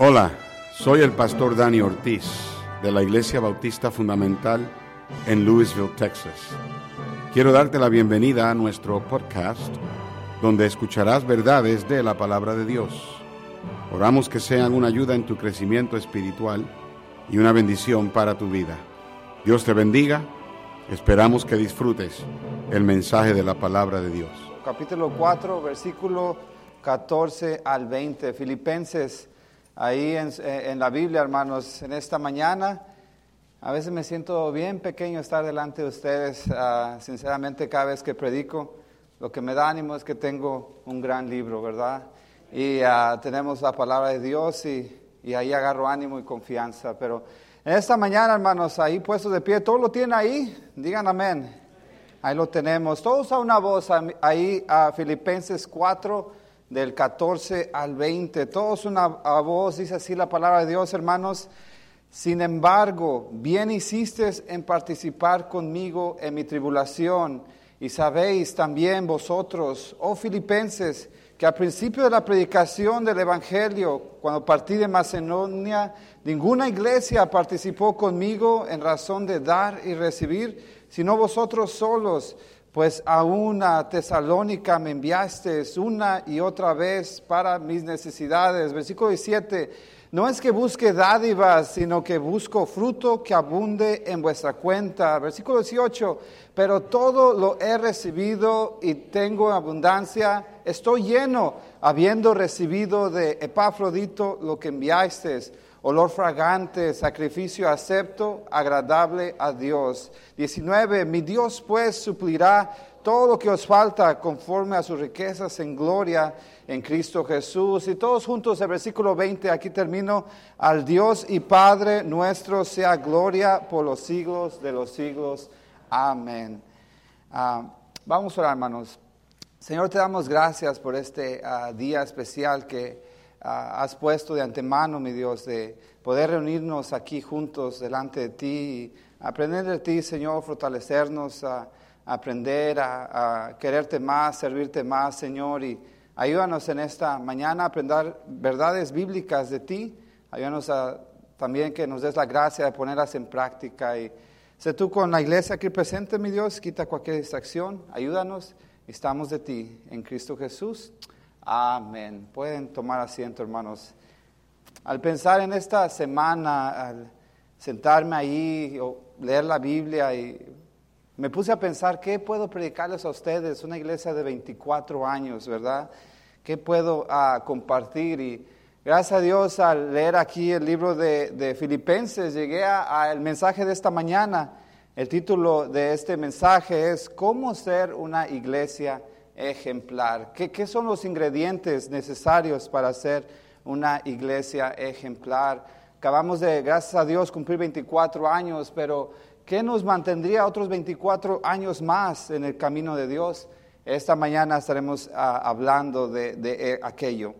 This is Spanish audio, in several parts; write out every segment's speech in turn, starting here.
Hola, soy el pastor Dani Ortiz de la Iglesia Bautista Fundamental en Louisville, Texas. Quiero darte la bienvenida a nuestro podcast donde escucharás verdades de la palabra de Dios. Oramos que sean una ayuda en tu crecimiento espiritual y una bendición para tu vida. Dios te bendiga. Esperamos que disfrutes el mensaje de la palabra de Dios. Capítulo 4, versículo 14 al 20. Filipenses ahí en, la Biblia, hermanos, en esta mañana. A veces me siento bien pequeño estar delante de ustedes, uh, sinceramente cada vez que predico. Lo que me da ánimo es que tengo un gran libro, ¿verdad? Y uh, tenemos la palabra de Dios y, y, ahí agarro ánimo y confianza. Pero en esta mañana, hermanos, ahí puestos de pie, ¿todo lo tienen ahí? Digan amén. Ahí lo tenemos. Todos a una voz, ahí a Filipenses 4, del 14 al 20. Todos una voz, dice así la palabra de Dios, hermanos. Sin embargo, bien hiciste en participar conmigo en mi tribulación. Y sabéis también vosotros, oh filipenses, que al principio de la predicación del Evangelio, cuando partí de Macedonia, ninguna iglesia participó conmigo en razón de dar y recibir, sino vosotros solos pues a una tesalónica me enviaste una y otra vez para mis necesidades. Versículo 17, no es que busque dádivas, sino que busco fruto que abunde en vuestra cuenta. Versículo 18, pero todo lo he recibido y tengo abundancia, estoy lleno, habiendo recibido de Epafrodito lo que enviasteis olor fragante, sacrificio acepto, agradable a Dios. 19. Mi Dios pues suplirá todo lo que os falta conforme a sus riquezas en gloria en Cristo Jesús. Y todos juntos el versículo 20, aquí termino, al Dios y Padre nuestro sea gloria por los siglos de los siglos. Amén. Uh, vamos a orar, hermanos. Señor, te damos gracias por este uh, día especial que has puesto de antemano, mi Dios, de poder reunirnos aquí juntos delante de ti y aprender de ti, Señor, fortalecernos a aprender a, quererte más, servirte más, Señor, y ayúdanos en esta mañana a aprender verdades bíblicas de ti. Ayúdanos también que nos des la gracia de ponerlas en práctica y sé tú con la iglesia aquí presente, mi Dios, quita cualquier distracción, ayúdanos, estamos de ti en Cristo Jesús. Amén. Pueden tomar asiento, hermanos. Al pensar en esta semana, al sentarme ahí o leer la Biblia y me puse a pensar qué puedo predicarles a ustedes, una iglesia de 24 años, ¿verdad? ¿Qué puedo uh, compartir? Y gracias a Dios al leer aquí el libro de, de Filipenses, llegué al mensaje de esta mañana. El título de este mensaje es ¿Cómo ser una iglesia ejemplar. ¿Qué, ¿Qué, son los ingredientes necesarios para ser una iglesia ejemplar? Acabamos de, gracias a Dios, cumplir 24 años, pero ¿qué nos mantendría otros 24 años más en el camino de Dios? Esta mañana estaremos uh, hablando de, de eh, aquello.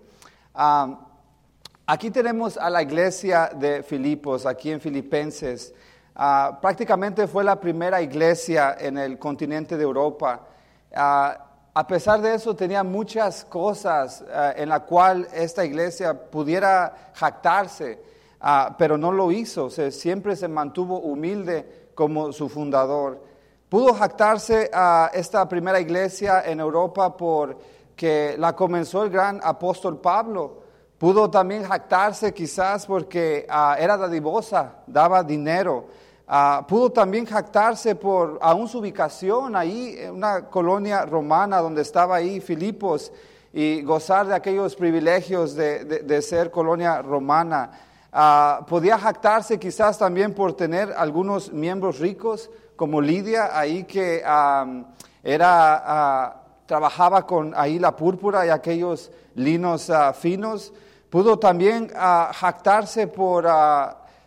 Aquí tenemos a la iglesia de Filipos, aquí en Filipenses. Uh, prácticamente fue la primera iglesia en el continente de Europa. Uh, a pesar de eso, tenía muchas cosas uh, en la cual esta iglesia pudiera jactarse, uh, pero no lo hizo. O siempre se mantuvo humilde como su fundador. Pudo jactarse a esta primera iglesia en Europa porque la comenzó el gran apóstol Pablo. Pudo también jactarse quizás porque uh, era dadivosa, daba dinero. Uh, pudo también jactarse por aún su ubicación ahí, en una colonia romana donde estaba ahí Filipos y gozar de aquellos privilegios de, de, ser colonia romana. Uh, podía jactarse quizás también por tener algunos miembros ricos como Lidia ahí que era, uh, trabajaba con ahí la púrpura y aquellos linos finos. Pudo también jactarse por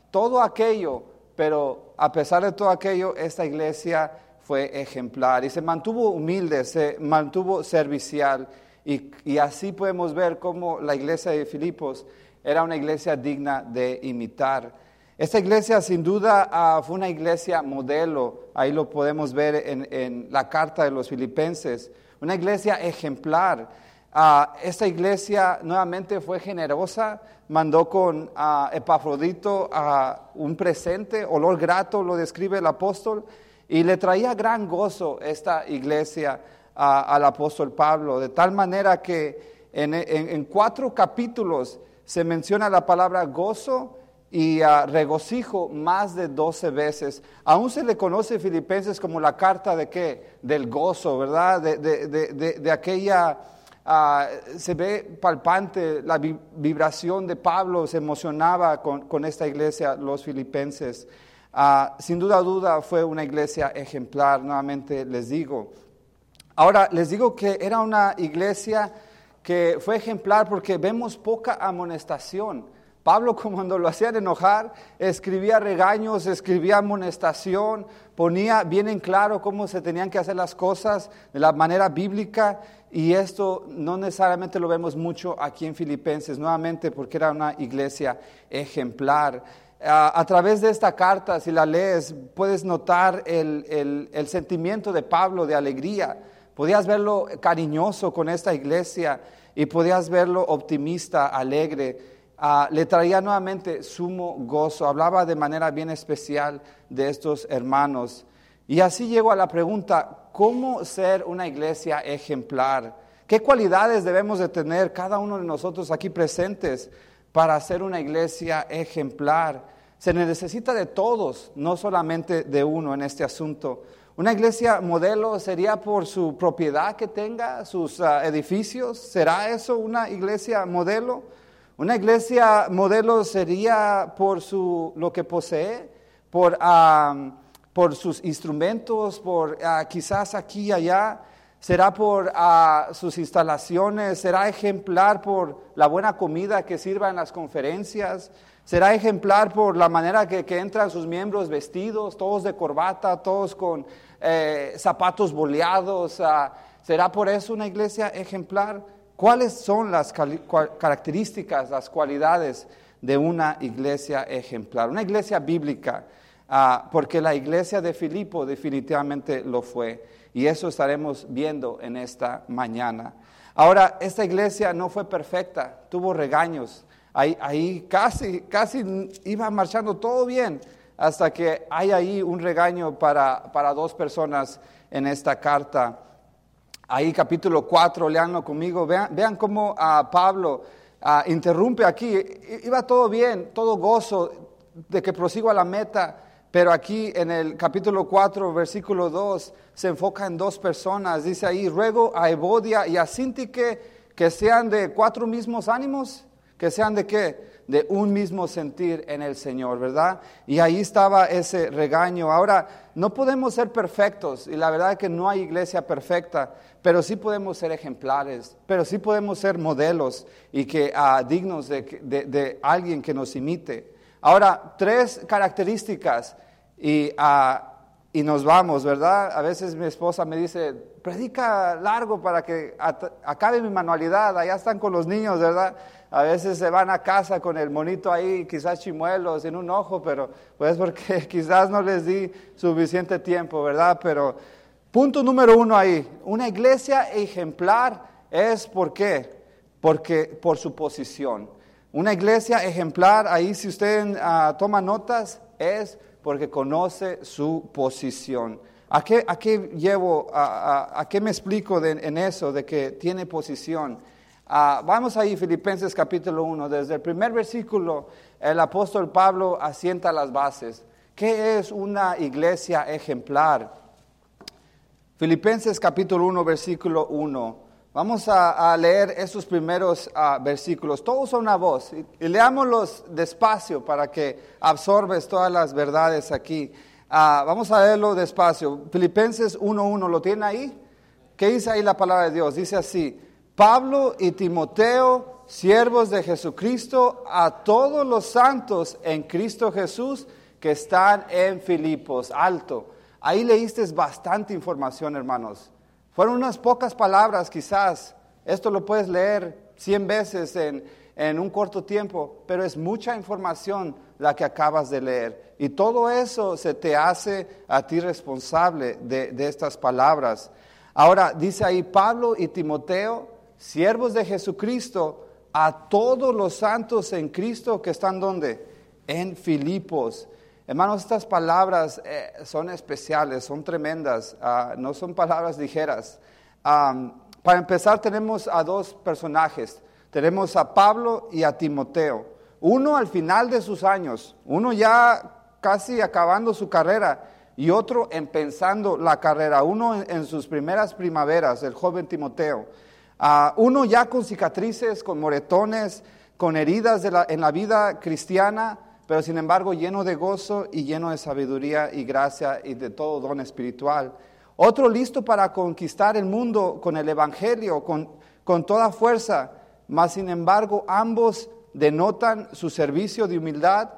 todo aquello pero a pesar de todo aquello, esta iglesia fue ejemplar y se mantuvo humilde, se mantuvo servicial. Y, así podemos ver cómo la iglesia de Filipos era una iglesia digna de imitar. Esta iglesia sin duda uh, fue una iglesia modelo, ahí lo podemos ver en, la carta de los filipenses, una iglesia ejemplar. Ah, esta iglesia nuevamente fue generosa, mandó con uh, Epafrodito un presente, olor grato, lo describe el apóstol, y le traía gran gozo esta iglesia al apóstol Pablo, de tal manera que en, cuatro capítulos se menciona la palabra gozo y uh, regocijo más de doce veces. Aún se le conoce Filipenses como la carta de qué? Del gozo, ¿verdad? de, de aquella Ah, se ve palpante la vibración de Pablo, se emocionaba con, esta iglesia, los filipenses. Ah, sin duda, duda fue una iglesia ejemplar, nuevamente les digo. Ahora, les digo que era una iglesia que fue ejemplar porque vemos poca amonestación. Pablo cuando lo hacían enojar, escribía regaños, escribía amonestación, ponía bien en claro cómo se tenían que hacer las cosas de la manera bíblica y esto no necesariamente lo vemos mucho aquí en Filipenses, nuevamente porque era una iglesia ejemplar. A, través de esta carta, si la lees, puedes notar el, sentimiento de Pablo de alegría. Podías verlo cariñoso con esta iglesia y podías verlo optimista, alegre. Ah, le traía nuevamente sumo gozo. Hablaba de manera bien especial de estos hermanos. Y así llego a la pregunta, cómo ser una iglesia ejemplar. ¿Qué cualidades debemos de tener cada uno de nosotros aquí presentes para ser una iglesia ejemplar? Se necesita de todos, no solamente de uno en este asunto. Una iglesia modelo sería por su propiedad que tenga, sus ah, edificios. ¿Será eso una iglesia modelo? Una iglesia modelo sería por su, lo que posee, por... Por sus instrumentos, por ah, quizás aquí y allá, será por ah, sus instalaciones, será ejemplar por la buena comida que sirva en las conferencias, será ejemplar por la manera que, entran sus miembros vestidos, todos de corbata, todos con eh, zapatos boleados, ah, será por eso una iglesia ejemplar. ¿Cuáles son las características, las cualidades de una iglesia ejemplar? Una iglesia bíblica Ah, porque la iglesia de Filipo definitivamente lo fue. Y eso estaremos viendo en esta mañana. Ahora, esta iglesia no fue perfecta, tuvo regaños. Ahí, ahí casi, casi iba marchando todo bien, hasta que hay ahí un regaño para, para dos personas en esta carta. Ahí capítulo 4, leanlo conmigo, vean, vean cómo a Pablo ah, interrumpe aquí. Iba todo bien, todo gozo de que prosigo a la meta pero aquí en el capítulo 4, versículo 2, se enfoca en dos personas. Dice ahí, ruego a Evodia y a Sintique que sean de cuatro mismos ánimos, que sean de qué? De un mismo sentir en el Señor, ¿verdad? Y ahí estaba ese regaño. Ahora, no podemos ser perfectos, y la verdad es que no hay iglesia perfecta, pero sí podemos ser ejemplares, pero sí podemos ser modelos y que uh, dignos de, de alguien que nos imite. Ahora, tres características y, ah, y, nos vamos, ¿verdad? A veces mi esposa me dice, predica largo para que acabe mi manualidad, allá están con los niños, ¿verdad? A veces se van a casa con el monito ahí, quizás chimuelos en un ojo, pero pues porque quizás no les di suficiente tiempo, ¿verdad? Pero punto número uno ahí, una iglesia ejemplar es por qué? Porque por su posición. Una iglesia ejemplar, ahí si usted ah, toma notas, es porque conoce su posición. ¿A qué, a qué llevo, a, qué me explico en eso de que tiene posición? Ah, vamos ahí, Filipenses capítulo 1, desde el primer versículo, el apóstol Pablo asienta las bases. ¿Qué es una iglesia ejemplar? Filipenses capítulo 1, versículo 1. Vamos a, leer esos primeros ah, versículos, todos a una voz, y, leámoslos despacio para que absorbes todas las verdades aquí. Ah, vamos a leerlo despacio. Filipenses 1.1, ¿lo tiene ahí? ¿Qué dice ahí la palabra de Dios? Dice así, Pablo y Timoteo, siervos de Jesucristo, a todos los santos en Cristo Jesús que están en Filipos, alto. Ahí leíste bastante información, hermanos. Fueron unas pocas palabras quizás. Esto lo puedes leer cien veces en, un corto tiempo, pero es mucha información la que acabas de leer. Y todo eso se te hace a ti responsable de, de estas palabras. Ahora, dice ahí Pablo y Timoteo, siervos de Jesucristo, a todos los santos en Cristo que están donde? En Filipos. Hermanos, estas palabras eh, son especiales, son tremendas, ah, no son palabras ligeras. para empezar, tenemos a dos personajes. Tenemos a Pablo y a Timoteo. Uno al final de sus años, uno ya casi acabando su carrera y otro empezando la carrera. Uno en, sus primeras primaveras, el joven Timoteo. Ah, uno ya con cicatrices, con moretones, con heridas en la vida cristiana pero sin embargo lleno de gozo y lleno de sabiduría y gracia y de todo don espiritual. Otro listo para conquistar el mundo con el Evangelio, con, con toda fuerza, mas sin embargo ambos denotan su servicio de humildad,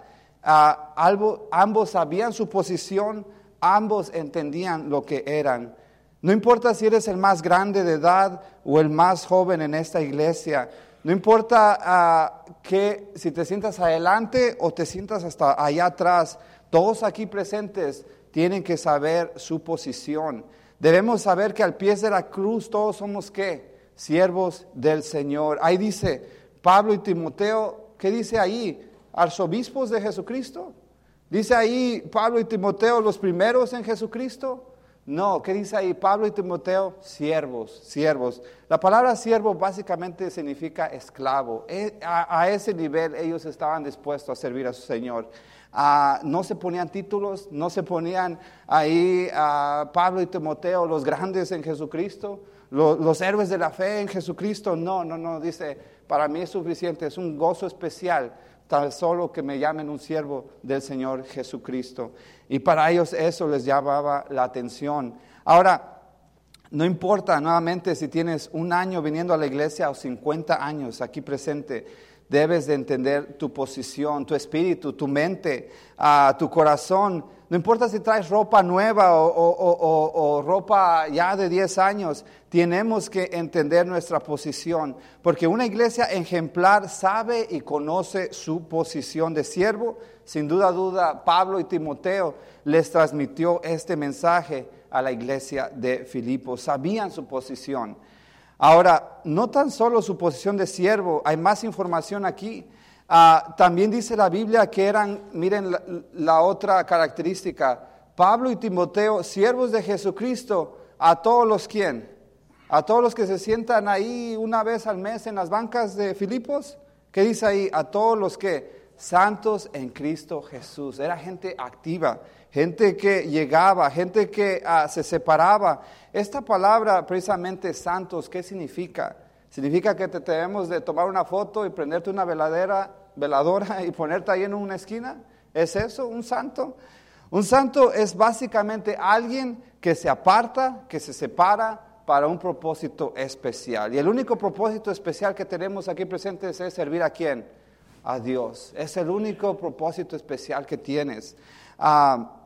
ambos sabían su posición, ambos entendían lo que eran. No importa si eres el más grande de edad o el más joven en esta iglesia, no importa ah, que si te sientas adelante o te sientas hasta allá atrás, todos aquí presentes tienen que saber su posición. Debemos saber que al pie de la cruz todos somos qué? Siervos del Señor. Ahí dice Pablo y Timoteo, ¿qué dice ahí? Arzobispos de Jesucristo. Dice ahí Pablo y Timoteo los primeros en Jesucristo. No, ¿qué dice ahí Pablo y Timoteo? Siervos, siervos. La palabra siervo básicamente significa esclavo. E, a, ese nivel ellos estaban dispuestos a servir a su Señor. Ah, no se ponían títulos, no se ponían ahí a Pablo y Timoteo, los grandes en Jesucristo, los, los héroes de la fe en Jesucristo. No, no, no, dice, para mí es suficiente, es un gozo especial tan solo que me llamen un siervo del Señor Jesucristo. Y para ellos eso les llamaba la atención. Ahora, no importa nuevamente si tienes un año viniendo a la iglesia o 50 años aquí presente, debes de entender tu posición, tu espíritu, tu mente, uh, tu corazón no importa si traes ropa nueva o, ropa ya de 10 años, tenemos que entender nuestra posición, porque una iglesia ejemplar sabe y conoce su posición de siervo. Sin duda, duda, Pablo y Timoteo les transmitió este mensaje a la iglesia de Filipos, sabían su posición. Ahora, no tan solo su posición de siervo, hay más información aquí. Ah, también dice la Biblia que eran, miren la, otra característica, Pablo y Timoteo, siervos de Jesucristo, a todos los quien, a todos los que se sientan ahí una vez al mes en las bancas de Filipos, ¿qué dice ahí? A todos los que, santos en Cristo Jesús, era gente activa, gente que llegaba, gente que ah, se separaba. Esta palabra precisamente santos, ¿qué significa? Significa que te debemos de tomar una foto y prenderte una veladera, veladora y ponerte ahí en una esquina. ¿Es eso un santo? Un santo es básicamente alguien que se aparta, que se separa para un propósito especial. Y el único propósito especial que tenemos aquí presentes es servir a quién? A Dios. Es el único propósito especial que tienes. Ah,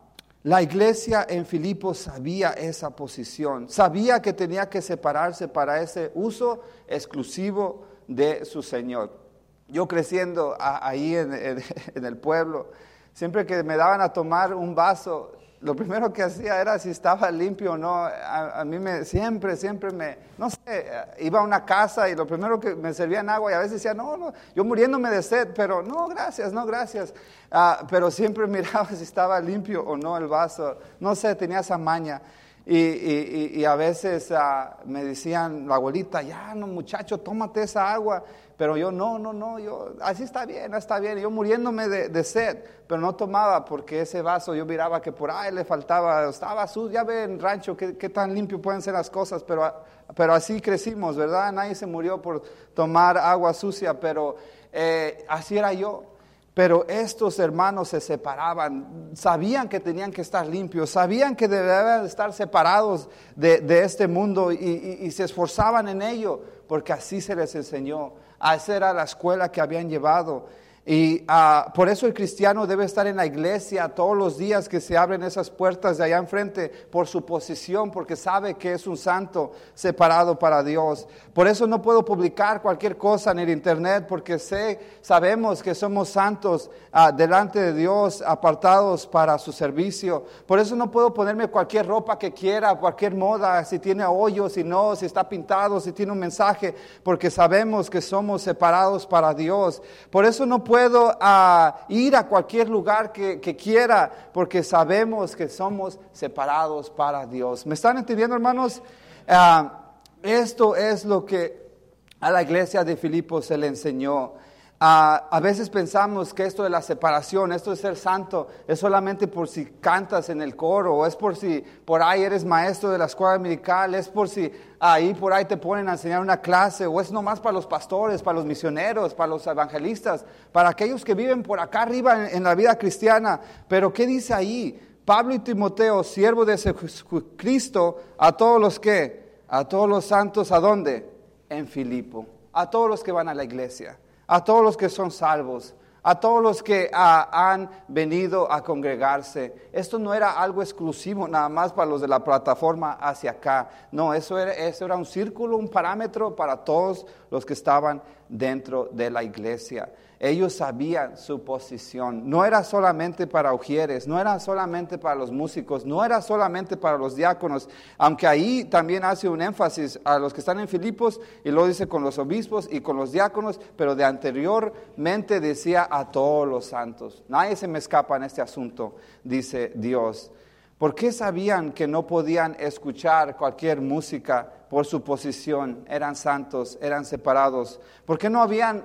la iglesia en Filipos sabía esa posición, sabía que tenía que separarse para ese uso exclusivo de su Señor. Yo creciendo ahí en, el pueblo, siempre que me daban a tomar un vaso, lo primero que hacía era si estaba limpio o no. A, mí me, siempre, siempre me, no sé, iba a una casa y lo primero que me servían agua y a veces decía, no, no, yo muriéndome de sed, pero no, gracias, no, gracias. Ah, pero siempre miraba si estaba limpio o no el vaso. No sé, tenía esa maña. Y, a veces ah, me decían, la abuelita, ya no muchacho, tómate esa agua. Pero yo no, no, no, yo, así está bien, está bien. Yo muriéndome de, sed, pero no tomaba porque ese vaso yo miraba que por ahí le faltaba, estaba sucio, ya ve en rancho qué, tan limpio pueden ser las cosas, pero, pero así crecimos, ¿verdad? Nadie se murió por tomar agua sucia, pero eh, así era yo. Pero estos hermanos se separaban, sabían que tenían que estar limpios, sabían que debían estar separados de, este mundo y, se esforzaban en ello, porque así se les enseñó. Esa era la escuela que habían llevado. Y ah, por eso el cristiano debe estar en la iglesia todos los días que se abren esas puertas de allá enfrente por su posición, porque sabe que es un santo separado para Dios. Por eso no puedo publicar cualquier cosa en el internet, porque sé, sabemos que somos santos ah, delante de Dios, apartados para su servicio. Por eso no puedo ponerme cualquier ropa que quiera, cualquier moda, si tiene hoyos, si no, si está pintado, si tiene un mensaje, porque sabemos que somos separados para Dios. Por eso no puedo ah, ir a cualquier lugar que, quiera porque sabemos que somos separados para Dios. ¿Me están entendiendo, hermanos? Ah, esto es lo que a la iglesia de Filipos se le enseñó. A veces pensamos que esto de la separación, esto de ser santo, es solamente por si cantas en el coro, o es por si por ahí eres maestro de la escuela medical, es por si ahí por ahí te ponen a enseñar una clase, o es nomás para los pastores, para los misioneros, para los evangelistas, para aquellos que viven por acá arriba en, la vida cristiana. Pero ¿qué dice ahí? Pablo y Timoteo, siervo de Cristo, a todos los que, a todos los santos, ¿a dónde? En Filipo, a todos los que van a la iglesia a todos los que son salvos, a todos los que ah, han venido a congregarse. Esto no era algo exclusivo nada más para los de la plataforma hacia acá. No, eso era, eso era un círculo, un parámetro para todos los que estaban dentro de la iglesia. Ellos sabían su posición. No era solamente para ujieres, no era solamente para los músicos, no era solamente para los diáconos, aunque ahí también hace un énfasis a los que están en Filipos y lo dice con los obispos y con los diáconos, pero de anteriormente decía a todos los santos. Nadie se me escapa en este asunto, dice Dios. ¿Por qué sabían que no podían escuchar cualquier música por su posición? Eran santos, eran separados. ¿Por qué no habían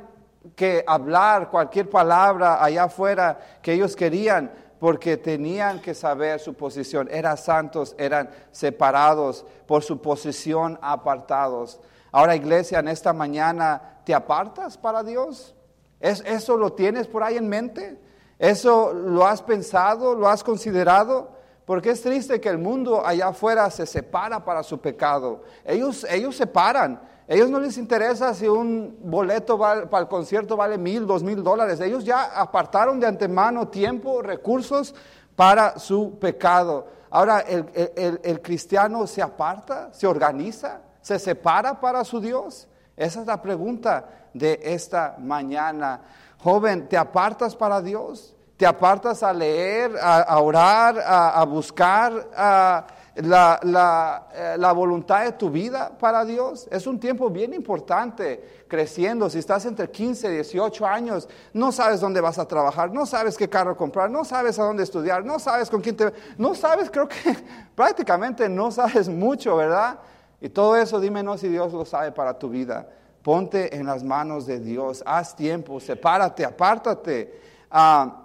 que hablar cualquier palabra allá afuera que ellos querían, porque tenían que saber su posición. Eran santos, eran separados por su posición, apartados. Ahora, iglesia, en esta mañana, ¿te apartas para Dios? ¿Es, ¿Eso lo tienes por ahí en mente? ¿Eso lo has pensado? ¿Lo has considerado? Porque es triste que el mundo allá afuera se separa para su pecado. Ellos, ellos se paran ellos no les interesa si un boleto para el concierto vale mil, dos mil dólares. Ellos ya apartaron de antemano tiempo, recursos para su pecado. Ahora, el, cristiano se aparta, se organiza, se separa para su Dios. Esa es la pregunta de esta mañana. Joven, ¿te apartas para Dios? ¿Te apartas a leer, a, orar, a, a buscar? A, la, eh, la, voluntad de tu vida para Dios. Es un tiempo bien importante creciendo. Si estás entre 15 y 18 años, no sabes dónde vas a trabajar, no sabes qué carro comprar, no sabes a dónde estudiar, no sabes con quién te... No sabes, creo que prácticamente no sabes mucho, ¿verdad? Y todo eso, dímenos si Dios lo sabe para tu vida. Ponte en las manos de Dios, haz tiempo, sepárate, apártate. Ah,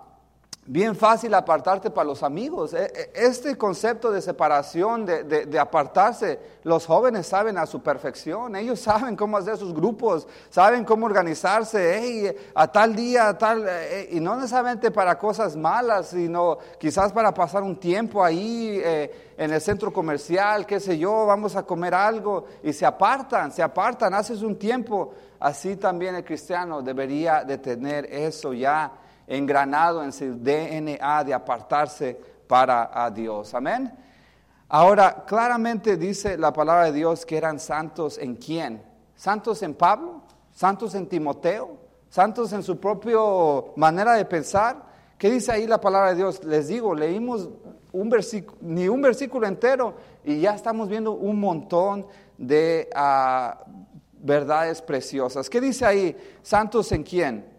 bien fácil apartarte para los amigos. E, e, este concepto de separación, de, apartarse, los jóvenes saben a su perfección. Ellos saben cómo hacer sus grupos, saben cómo organizarse. a tal día, a tal, eh, y no necesariamente para cosas malas, sino quizás para pasar un tiempo ahí eh, en el centro comercial, qué sé yo, vamos a comer algo y se apartan, se apartan, haces un tiempo. Así también el cristiano debería de tener eso ya engranado en su DNA de apartarse para a Dios. Amén. Ahora, claramente dice la palabra de Dios que eran santos en quién? Santos en Pablo, santos en Timoteo, santos en su propia manera de pensar. ¿Qué dice ahí la palabra de Dios? Les digo, leímos un versículo, ni un versículo entero y ya estamos viendo un montón de ah, verdades preciosas. ¿Qué dice ahí? Santos en quién?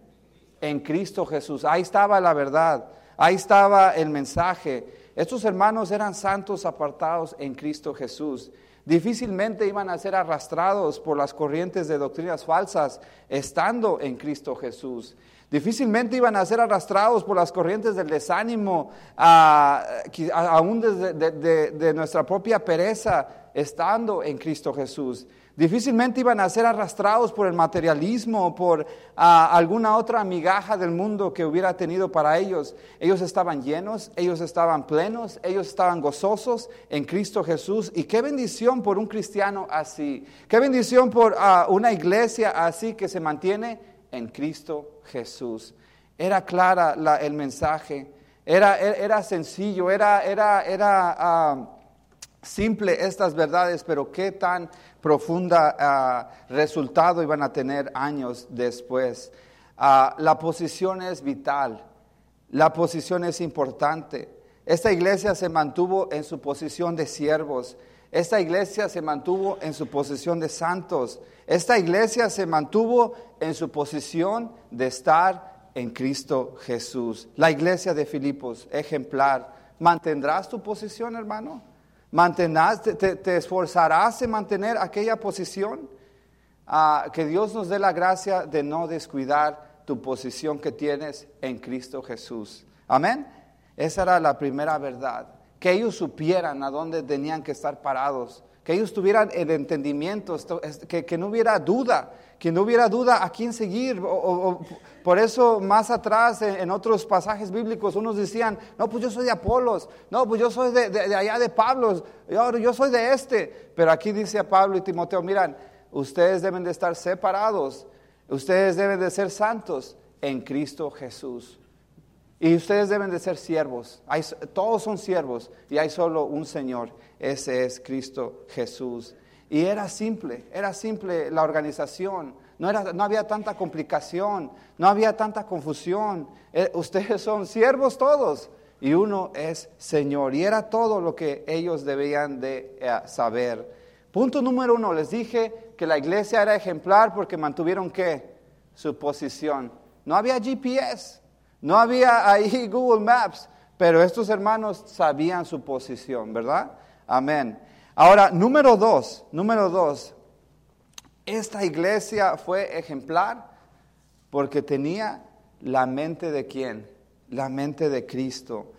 En Cristo Jesús. Ahí estaba la verdad, ahí estaba el mensaje. Estos hermanos eran santos apartados en Cristo Jesús. Difícilmente iban a ser arrastrados por las corrientes de doctrinas falsas estando en Cristo Jesús. Difícilmente iban a ser arrastrados por las corrientes del desánimo, aún de, de nuestra propia pereza, estando en Cristo Jesús. Difícilmente iban a ser arrastrados por el materialismo, por ah, alguna otra migaja del mundo que hubiera tenido para ellos. Ellos estaban llenos, ellos estaban plenos, ellos estaban gozosos en Cristo Jesús. Y qué bendición por un cristiano así. Qué bendición por ah, una iglesia así que se mantiene en Cristo Jesús. era clara el mensaje, era, era sencillo, era, era, era ah, simple estas verdades, pero qué tan profunda ah, resultado iban a tener años después. Ah, la posición es vital, la posición es importante. Esta iglesia se mantuvo en su posición de siervos. Esta iglesia se mantuvo en su posición de santos. Esta iglesia se mantuvo en su posición de estar en Cristo Jesús. La iglesia de Filipos, ejemplar. ¿Mantendrás tu posición, hermano? ¿Mantendrás, te, esforzarás en mantener aquella posición? Ah, que Dios nos dé la gracia de no descuidar tu posición que tienes en Cristo Jesús. Amén. Esa era la primera verdad. Que ellos supieran a dónde tenían que estar parados. Que ellos tuvieran el entendimiento, que, no hubiera duda, que no hubiera duda a quién seguir. Por eso más atrás en, otros pasajes bíblicos unos decían, no, pues yo soy de Apolos, no, pues yo soy de, allá de Pablo, yo, yo soy de este. Pero aquí dice a Pablo y Timoteo, miran, ustedes deben de estar separados, ustedes deben de ser santos en Cristo Jesús. Y ustedes deben de ser siervos. todos son siervos y hay solo un Señor. Ese es Cristo Jesús. Y era simple, era simple la organización. No, era, no había tanta complicación, no había tanta confusión. Eh, ustedes son siervos todos y uno es Señor. Y era todo lo que ellos debían de eh, saber. Punto número uno, les dije que la iglesia era ejemplar porque mantuvieron qué? Su posición. No había GPS. No había ahí Google Maps, pero estos hermanos sabían su posición, ¿verdad? Amén. Ahora, número dos, número dos, esta iglesia fue ejemplar porque tenía la mente de quién? La mente de Cristo.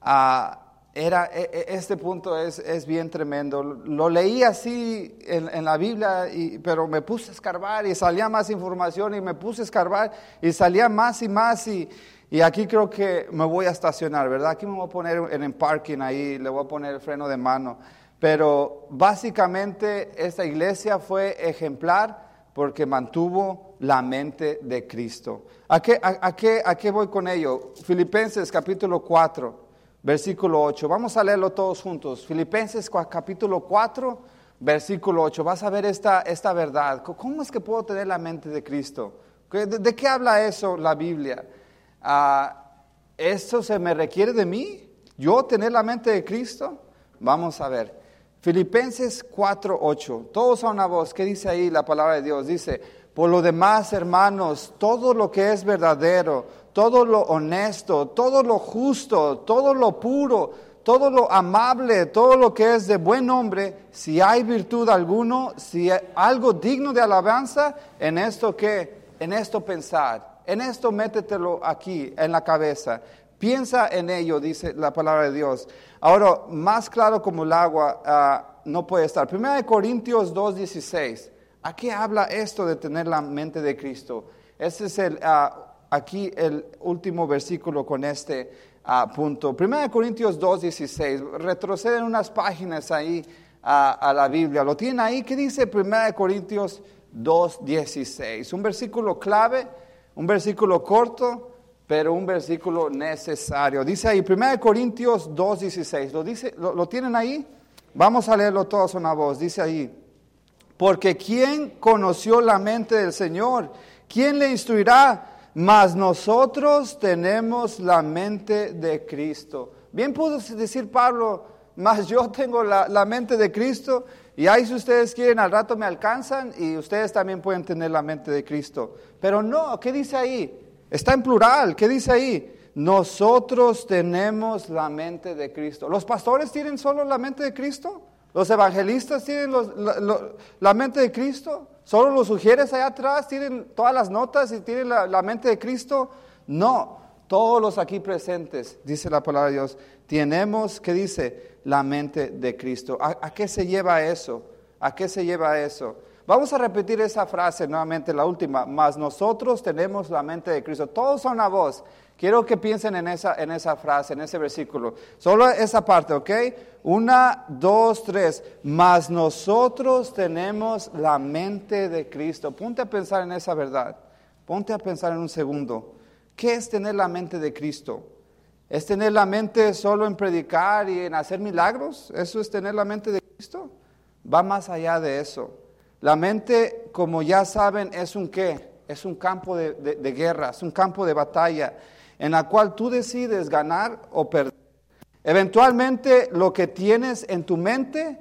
Ah, era, e, e, este punto es, es, bien tremendo. Lo leí así en, en la Biblia, pero me puse a escarbar y salía más información y me puse a escarbar y salía más y más y, y aquí creo que me voy a estacionar, ¿verdad? Aquí me voy a poner en el parking ahí, le voy a poner el freno de mano. Pero básicamente esta iglesia fue ejemplar porque mantuvo la mente de Cristo. ¿A qué, a, qué, a qué voy con ello? Filipenses capítulo 4, versículo 8. Vamos a leerlo todos juntos. Filipenses capítulo 4, versículo 8. Vas a ver esta, esta verdad. ¿Cómo es que puedo tener la mente de Cristo? de qué habla eso la Biblia? Ah, ¿esto se me requiere de mí? ¿Yo tener la mente de Cristo? Vamos a ver. Filipenses 4:8. Todos a una voz. ¿Qué dice ahí la palabra de Dios? Dice, por lo demás, hermanos, todo lo que es verdadero, todo lo honesto, todo lo justo, todo lo puro, todo lo amable, todo lo que es de buen nombre, si hay virtud alguno, si hay algo digno de alabanza, en esto que, en esto pensar. En esto métetelo aquí, en la cabeza. Piensa en ello, dice la palabra de Dios. Ahora, más claro como el agua ah, no puede estar. Primera de Corintios 2.16. ¿A qué habla esto de tener la mente de Cristo? Este es el, ah, aquí el último versículo con este ah, punto. Primera de Corintios 2.16. Retroceden unas páginas ahí a la Biblia. ¿Lo tienen ahí? ¿Qué dice Primera de Corintios 2.16? Un versículo clave un versículo corto, pero un versículo necesario. Dice ahí, 1 Corintios 2.16. ¿Lo, dice, lo, tienen ahí? Vamos a leerlo todos una voz. Dice ahí, porque ¿quién conoció la mente del Señor? ¿Quién le instruirá? Mas nosotros tenemos la mente de Cristo. Bien pudo decir Pablo, mas yo tengo la, la mente de Cristo. Y ahí si ustedes quieren, al rato me alcanzan y ustedes también pueden tener la mente de Cristo. Pero no, ¿qué dice ahí? Está en plural, ¿qué dice ahí? Nosotros tenemos la mente de Cristo. ¿Los pastores tienen solo la mente de Cristo? ¿Los evangelistas tienen la, mente de Cristo? ¿Solo los sugieres allá atrás tienen todas las notas y tienen la, mente de Cristo? No, todos los aquí presentes, dice la palabra de Dios, tenemos, ¿qué dice? La mente de Cristo. ¿A, qué se lleva eso? ¿A qué se lleva eso? Vamos a repetir esa frase nuevamente, la última. Mas nosotros tenemos la mente de Cristo. Todos son una voz. Quiero que piensen en esa, en esa frase, en ese versículo. Solo esa parte, ¿ok? Una, dos, tres. Mas nosotros tenemos la mente de Cristo. Ponte a pensar en esa verdad. Ponte a pensar en un segundo. ¿Qué es tener la mente de Cristo? ¿Es tener la mente solo en predicar y en hacer milagros? ¿Eso es tener la mente de Cristo? Va más allá de eso. La mente, como ya saben, es un qué? Es un campo de, guerra, es un campo de batalla en la cual tú decides ganar o perder. Eventualmente lo que tienes en tu mente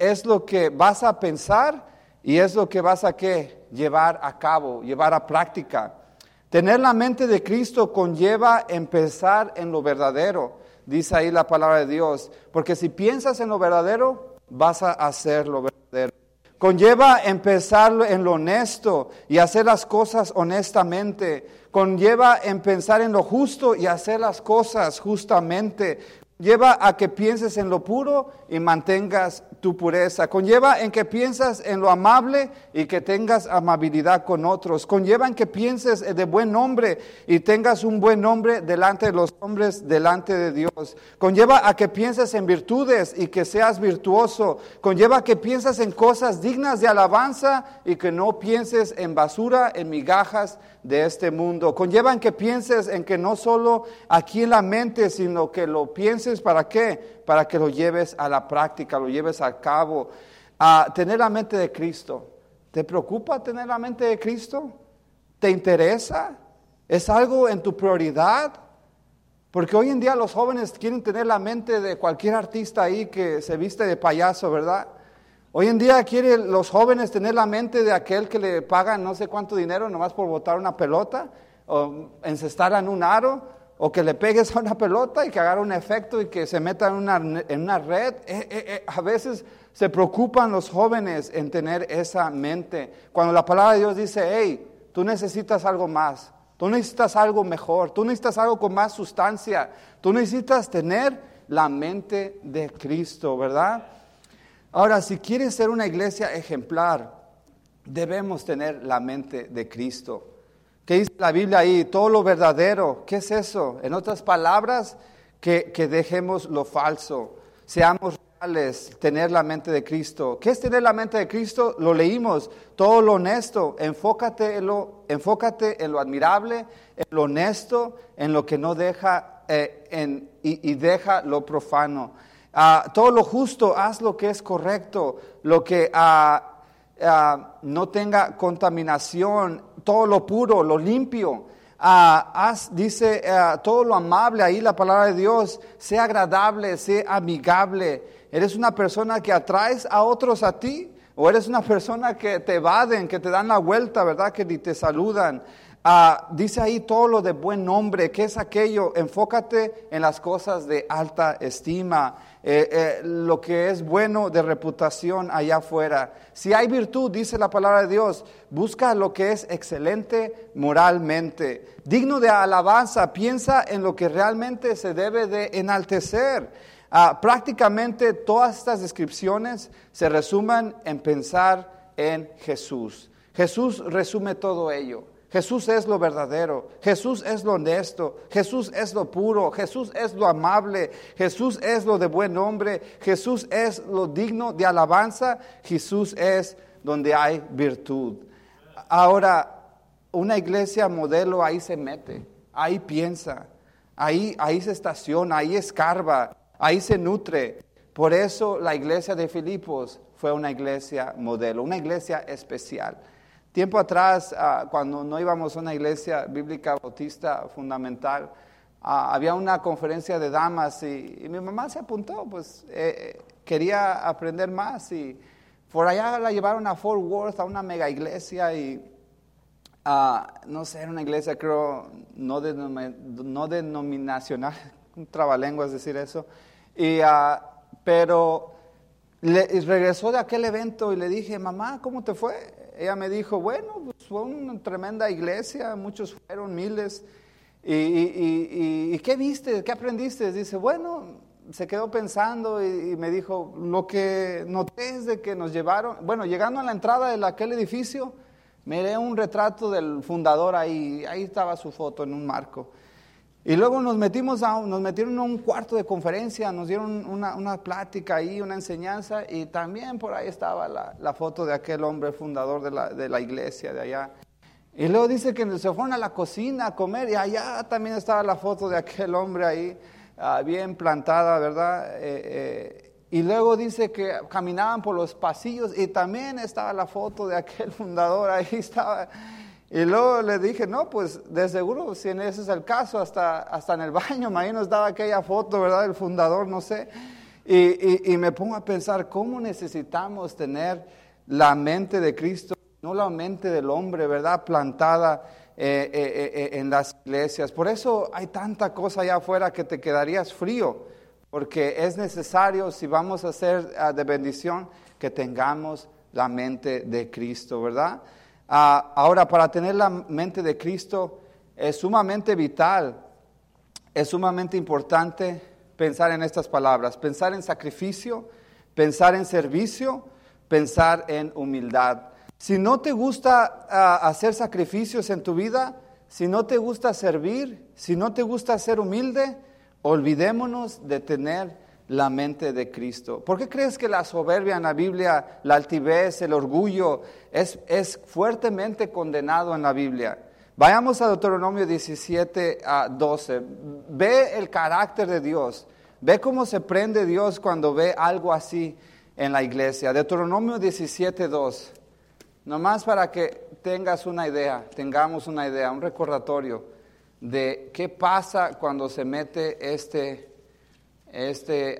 es lo que vas a pensar y es lo que vas a qué? Llevar a cabo, llevar a práctica. Tener la mente de Cristo conlleva empezar en lo verdadero, dice ahí la palabra de Dios, porque si piensas en lo verdadero, vas a hacer lo verdadero. Conlleva empezar en lo honesto y hacer las cosas honestamente. Conlleva en pensar en lo justo y hacer las cosas justamente. Lleva a que pienses en lo puro y mantengas tu pureza. Conlleva en que piensas en lo amable y que tengas amabilidad con otros. Conlleva en que pienses de buen nombre y tengas un buen nombre delante de los hombres, delante de Dios. Conlleva a que pienses en virtudes y que seas virtuoso. Conlleva a que pienses en cosas dignas de alabanza y que no pienses en basura, en migajas de este mundo. Conlleva en que pienses en que no solo aquí en la mente, sino que lo pienses para qué? Para que lo lleves a la práctica, lo lleves a cabo. A tener la mente de Cristo. ¿Te preocupa tener la mente de Cristo? ¿Te interesa? ¿Es algo en tu prioridad? Porque hoy en día los jóvenes quieren tener la mente de cualquier artista ahí que se viste de payaso, ¿verdad? Hoy en día quieren los jóvenes tener la mente de aquel que le pagan no sé cuánto dinero nomás por botar una pelota o encestarla en un aro o que le pegues a una pelota y que haga un efecto y que se meta en una, en una red. Eh, eh, eh, a veces se preocupan los jóvenes en tener esa mente. Cuando la palabra de Dios dice, hey, tú necesitas algo más, tú necesitas algo mejor, tú necesitas algo con más sustancia, tú necesitas tener la mente de Cristo, ¿verdad? Ahora, si quieres ser una iglesia ejemplar, debemos tener la mente de Cristo. ¿Qué dice la Biblia ahí? Todo lo verdadero. ¿Qué es eso? En otras palabras, que, dejemos lo falso. Seamos reales, tener la mente de Cristo. ¿Qué es tener la mente de Cristo? Lo leímos. Todo lo honesto. Enfócate en lo, enfócate en lo admirable, en lo honesto, en lo que no deja eh, y deja lo profano. Ah, todo lo justo, haz lo que es correcto, lo que ah, ah, no tenga contaminación, todo lo puro, lo limpio. haz, dice, todo lo amable, ahí la palabra de Dios, sea agradable, sea amigable. ¿Eres una persona que atraes a otros a ti? ¿O eres una persona que te evaden, que te dan la vuelta, verdad? Que ni te saludan. Dice ahí todo lo de buen nombre, ¿qué es aquello? Enfócate en las cosas de alta estima. Eh, eh, lo que es bueno de reputación allá afuera. Si hay virtud, dice la palabra de Dios, busca lo que es excelente moralmente, digno de alabanza, piensa en lo que realmente se debe de enaltecer. Ah, prácticamente todas estas descripciones se resuman en pensar en Jesús. Jesús resume todo ello. Jesús es lo verdadero, Jesús es lo honesto, Jesús es lo puro, Jesús es lo amable, Jesús es lo de buen nombre, Jesús es lo digno de alabanza, Jesús es donde hay virtud. Ahora, una iglesia modelo ahí se mete, ahí piensa, ahí, ahí se estaciona, ahí escarba, ahí se nutre. Por eso la iglesia de Filipos fue una iglesia modelo, una iglesia especial. Tiempo atrás, ah, cuando no íbamos a una iglesia bíblica bautista fundamental, ah, había una conferencia de damas y, mi mamá se apuntó, pues eh, eh, quería aprender más y por allá la llevaron a Fort Worth, a una mega iglesia y ah, no sé, era una iglesia creo no, no denominacional, un trabalenguas decir eso, y, pero regresó de aquel evento y le dije, mamá, ¿cómo te fue? Ella me dijo, bueno, pues fue una tremenda iglesia, muchos fueron, miles. ¿Y, qué viste? ¿Qué aprendiste? Dice, bueno, se quedó pensando y, me dijo, lo que noté es que nos llevaron, bueno, llegando a la entrada de aquel edificio, miré un retrato del fundador ahí, ahí estaba su foto en un marco. Y luego nos metimos a, nos metieron a un cuarto de conferencia, nos dieron una, una plática ahí, una enseñanza, y también por ahí estaba la, la foto de aquel hombre fundador de la, de la, iglesia de allá. Y luego dice que se fueron a la cocina a comer y allá también estaba la foto de aquel hombre ahí, ah, bien plantada, ¿verdad? Eh, eh, y luego dice que caminaban por los pasillos y también estaba la foto de aquel fundador, ahí estaba. Y luego le dije, no, pues de seguro, si ese es el caso, hasta, hasta en el baño, imagino estaba aquella foto, ¿verdad? Del fundador, no sé. Y, y, me pongo a pensar cómo necesitamos tener la mente de Cristo, no la mente del hombre, ¿verdad? Plantada eh, eh, eh, en las iglesias. Por eso hay tanta cosa allá afuera que te quedarías frío, porque es necesario, si vamos a ser ah, de bendición, que tengamos la mente de Cristo, ¿verdad? Ah, ahora, para tener la mente de Cristo es sumamente vital, es sumamente importante pensar en estas palabras, pensar en sacrificio, pensar en servicio, pensar en humildad. Si no te gusta ah, hacer sacrificios en tu vida, si no te gusta servir, si no te gusta ser humilde, olvidémonos de tener la mente de Cristo. ¿Por qué crees que la soberbia en la Biblia, la altivez, el orgullo, es, es fuertemente condenado en la Biblia? Vayamos a Deuteronomio 17 a 12. Ve el carácter de Dios. Ve cómo se prende Dios cuando ve algo así en la iglesia. Deuteronomio 17, 2. Nomás para que tengas una idea, tengamos una idea, un recordatorio de qué pasa cuando se mete este este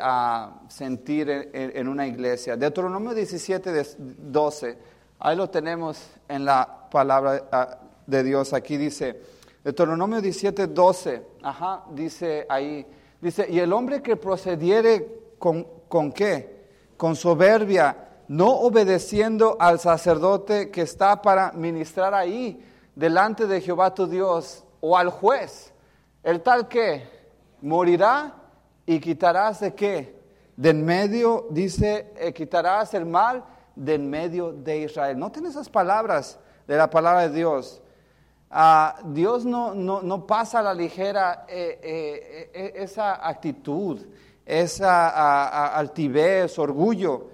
sentir en, una iglesia. Deuteronomio 17, 12, ahí lo tenemos en la palabra ah, de Dios. Aquí dice, Deuteronomio 17, 12, ajá, dice ahí, dice, y el hombre que procediere con, con qué? Con soberbia, no obedeciendo al sacerdote que está para ministrar ahí delante de Jehová tu Dios o al juez, el tal que morirá y quitarás de qué? De en medio, dice, eh, quitarás el mal de en medio de Israel. Noten esas palabras de la palabra de Dios. Ah, Dios no, no, pasa a la ligera eh, eh, esa actitud, esa altivez, orgullo.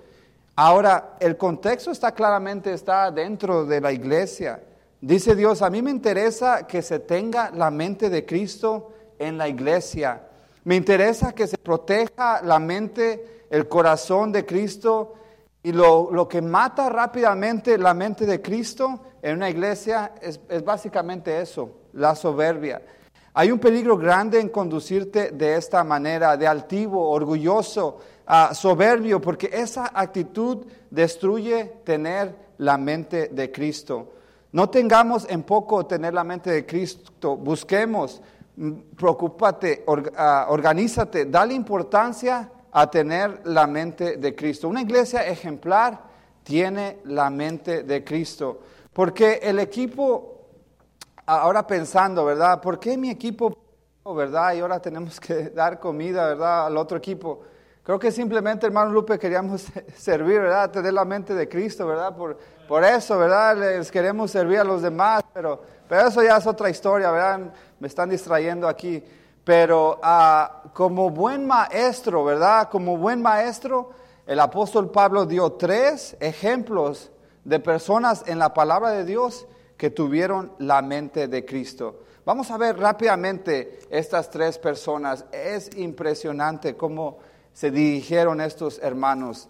Ahora, el contexto está claramente está dentro de la iglesia. Dice Dios, a mí me interesa que se tenga la mente de Cristo en la iglesia. Me interesa que se proteja la mente, el corazón de Cristo y lo, que mata rápidamente la mente de Cristo en una iglesia es, básicamente eso, la soberbia. Hay un peligro grande en conducirte de esta manera, de altivo, orgulloso, soberbio, porque esa actitud destruye tener la mente de Cristo. No tengamos en poco tener la mente de Cristo, busquemos preocúpate, ah, organízate, dale importancia a tener la mente de Cristo. Una iglesia ejemplar tiene la mente de Cristo. Porque el equipo, ahora pensando, ¿verdad? ¿Por qué mi equipo, verdad? Y ahora tenemos que dar comida, ¿verdad? Al otro equipo. Creo que simplemente, hermano Lupe, queríamos servir, ¿verdad? Tener la mente de Cristo, ¿verdad? Por, por eso, ¿verdad? Les queremos servir a los demás, pero, pero eso ya es otra historia, ¿verdad? me están distrayendo aquí. Pero ah, como buen maestro, ¿verdad? Como buen maestro, el apóstol Pablo dio tres ejemplos de personas en la palabra de Dios que tuvieron la mente de Cristo. Vamos a ver rápidamente estas tres personas. Es impresionante cómo se dirigieron estos hermanos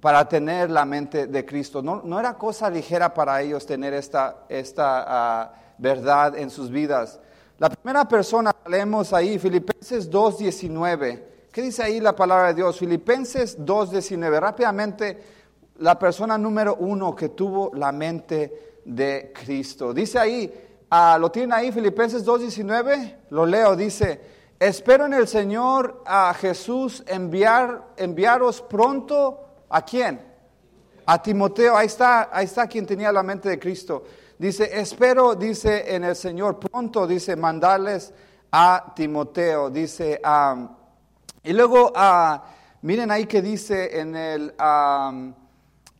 para tener la mente de Cristo. No, no era cosa ligera para ellos tener esta, esta ah, verdad en sus vidas. La primera persona leemos ahí, Filipenses 2.19. ¿Qué dice ahí la palabra de Dios? Filipenses 2.19. Rápidamente, la persona número uno que tuvo la mente de Cristo. Dice ahí, ah, lo tiene ahí, Filipenses 2.19, lo leo, dice, espero en el Señor a Jesús enviar, enviaros pronto, ¿a quién? A Timoteo, ahí está, ahí está quien tenía la mente de Cristo. Dice, espero, dice en el Señor, pronto, dice, mandarles a Timoteo. Dice, y luego, uh, miren ahí que dice en el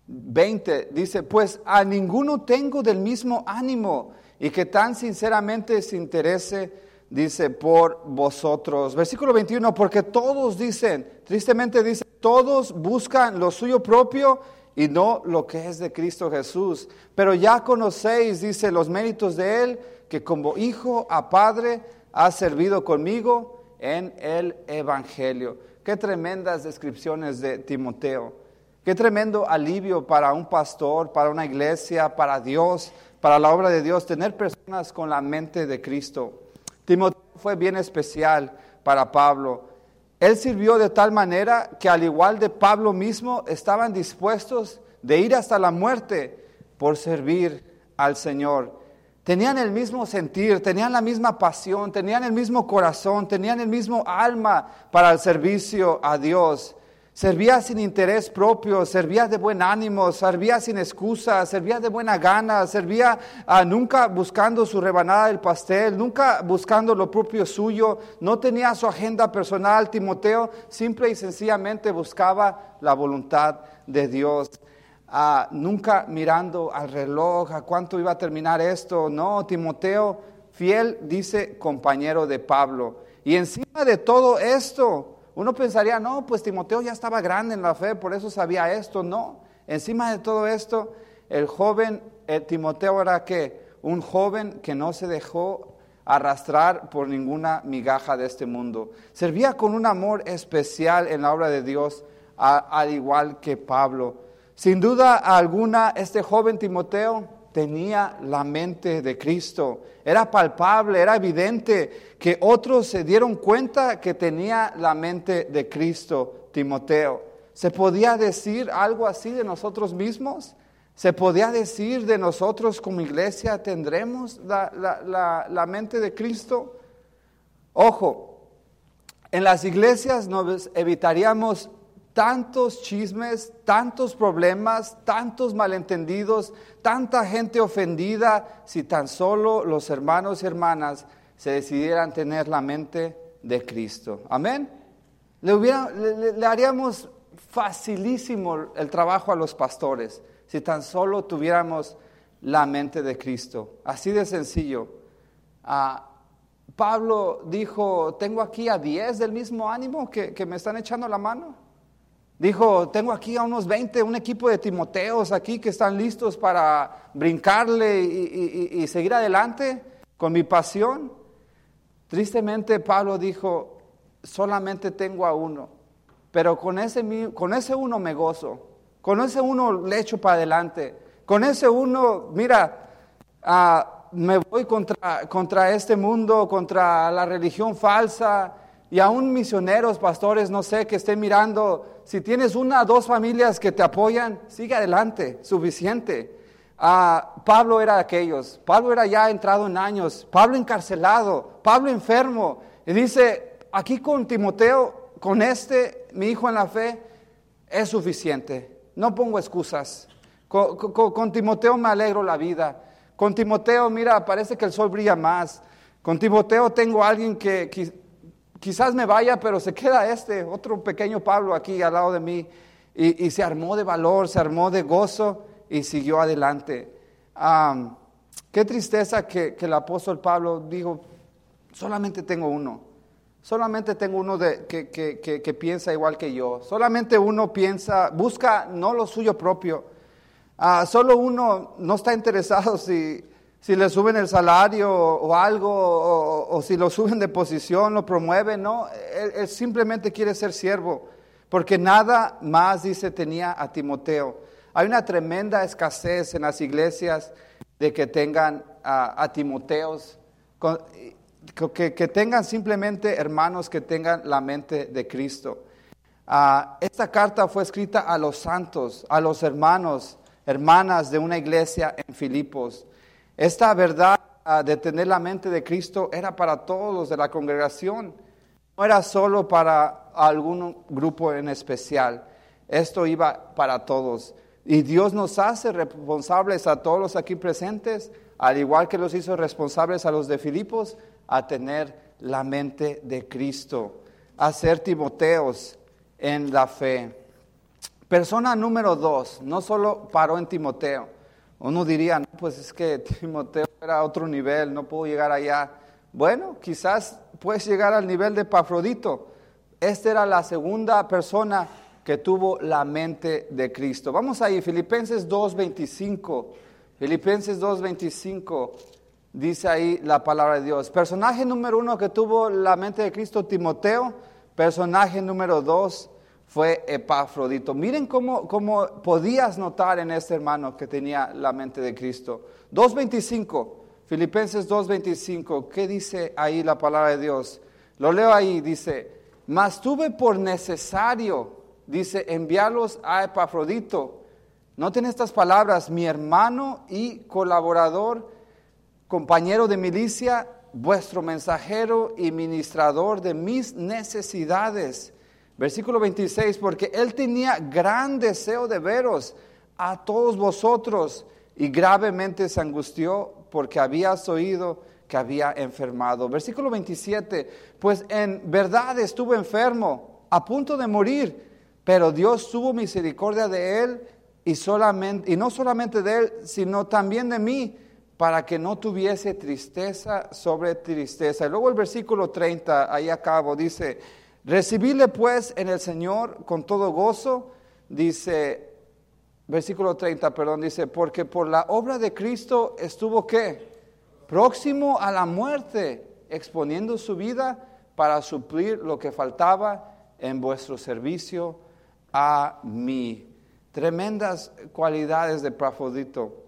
20, dice, pues a ninguno tengo del mismo ánimo y que tan sinceramente se interese, dice, por vosotros. Versículo 21, porque todos dicen, tristemente dice, todos buscan lo suyo propio y no lo que es de Cristo Jesús. Pero ya conocéis, dice, los méritos de Él, que como hijo a padre ha servido conmigo en el Evangelio. Qué tremendas descripciones de Timoteo. Qué tremendo alivio para un pastor, para una iglesia, para Dios, para la obra de Dios, tener personas con la mente de Cristo. Timoteo fue bien especial para Pablo. Él sirvió de tal manera que al igual de Pablo mismo, estaban dispuestos de ir hasta la muerte por servir al Señor. Tenían el mismo sentir, tenían la misma pasión, tenían el mismo corazón, tenían el mismo alma para el servicio a Dios. Servía sin interés propio, servía de buen ánimo, servía sin excusa, servía de buena gana, servía ah, nunca buscando su rebanada del pastel, nunca buscando lo propio suyo, no tenía su agenda personal. Timoteo simple y sencillamente buscaba la voluntad de Dios. Ah, nunca mirando al reloj, a cuánto iba a terminar esto. No, Timoteo, fiel, dice compañero de Pablo. Y encima de todo esto, uno pensaría, no, pues Timoteo ya estaba grande en la fe, por eso sabía esto. No, encima de todo esto, el joven Timoteo era que un joven que no se dejó arrastrar por ninguna migaja de este mundo. Servía con un amor especial en la obra de Dios, al igual que Pablo. Sin duda alguna, este joven Timoteo tenía la mente de Cristo. Era palpable, era evidente que otros se dieron cuenta que tenía la mente de Cristo, Timoteo. ¿Se podía decir algo así de nosotros mismos? ¿Se podía decir de nosotros como iglesia tendremos la, la mente de Cristo? Ojo, en las iglesias nos evitaríamos tantos chismes, tantos problemas, tantos malentendidos, tanta gente ofendida, si tan solo los hermanos y hermanas se decidieran tener la mente de Cristo. Amén. Le, haríamos facilísimo el trabajo a los pastores si tan solo tuviéramos la mente de Cristo. Así de sencillo. Ah, Pablo dijo, tengo aquí a diez del mismo ánimo que me están echando la mano. Dijo, tengo aquí a unos 20, un equipo de Timoteos aquí que están listos para brincarle y, seguir adelante con mi pasión. Tristemente Pablo dijo, solamente tengo a uno, pero con ese, con ese uno me gozo, con ese uno le echo para adelante, con ese uno, mira, ah, me voy contra, contra este mundo, contra la religión falsa, y aún misioneros, pastores, no sé, que estén mirando, si tienes una o dos familias que te apoyan, sigue adelante, suficiente. Ah, Pablo era de aquellos, Pablo era ya entrado en años, Pablo encarcelado, Pablo enfermo. Y dice, aquí con Timoteo, con este, mi hijo en la fe, es suficiente. No pongo excusas. Con, Timoteo me alegro la vida. Con Timoteo, mira, parece que el sol brilla más. Con Timoteo tengo alguien que, quizás me vaya, pero se queda este, otro pequeño Pablo aquí al lado de mí. Y, se armó de valor, se armó de gozo y siguió adelante. qué tristeza que, el apóstol Pablo dijo, solamente tengo uno. Solamente tengo uno de, que, que, piensa igual que yo. Solamente uno piensa, busca no lo suyo propio. Ah, solo uno no está interesado si, si le suben el salario o, algo, o, si lo suben de posición, lo promueven, no, él, simplemente quiere ser siervo, porque nada más, dice, tenía a Timoteo. Hay una tremenda escasez en las iglesias de que tengan a, Timoteos, que, tengan simplemente hermanos que tengan la mente de Cristo. Ah, esta carta fue escrita a los santos, a los hermanos, hermanas de una iglesia en Filipos. Esta verdad ah, de tener la mente de Cristo era para todos de la congregación, no era solo para algún grupo en especial, esto iba para todos. Y Dios nos hace responsables a todos los aquí presentes, al igual que los hizo responsables a los de Filipos, a tener la mente de Cristo, a ser Timoteos en la fe. Persona número dos, no solo paró en Timoteo, uno diría, no, pues es que Timoteo era otro nivel, no puedo llegar allá. Bueno, quizás puedes llegar al nivel de Pafrodito. Esta era la segunda persona que tuvo la mente de Cristo. Vamos ahí, Filipenses 2.25. Filipenses 2.25 dice ahí la palabra de Dios. Personaje número uno que tuvo la mente de Cristo, Timoteo. Personaje número dos fue Epafrodito. Miren cómo, cómo podías notar en este hermano que tenía la mente de Cristo. 2.25, Filipenses 2.25, ¿qué dice ahí la palabra de Dios? Lo leo ahí, dice, mas tuve por necesario, dice, enviarlos a Epafrodito. Noten estas palabras, mi hermano y colaborador, compañero de milicia, vuestro mensajero y ministrador de mis necesidades Versículo 26, porque él tenía gran deseo de veros a todos vosotros y gravemente se angustió porque habías oído que había enfermado. Versículo 27, pues en verdad estuvo enfermo, a punto de morir, pero Dios tuvo misericordia de él y, solamente, y no solamente de él, sino también de mí, para que no tuviese tristeza sobre tristeza. Y luego el versículo 30, ahí acabo, dice, Recibirle pues en el Señor con todo gozo, dice, versículo 30, perdón, dice, porque por la obra de Cristo estuvo qué? Próximo a la muerte, exponiendo su vida para suplir lo que faltaba en vuestro servicio a mí. Tremendas cualidades de Prafodito.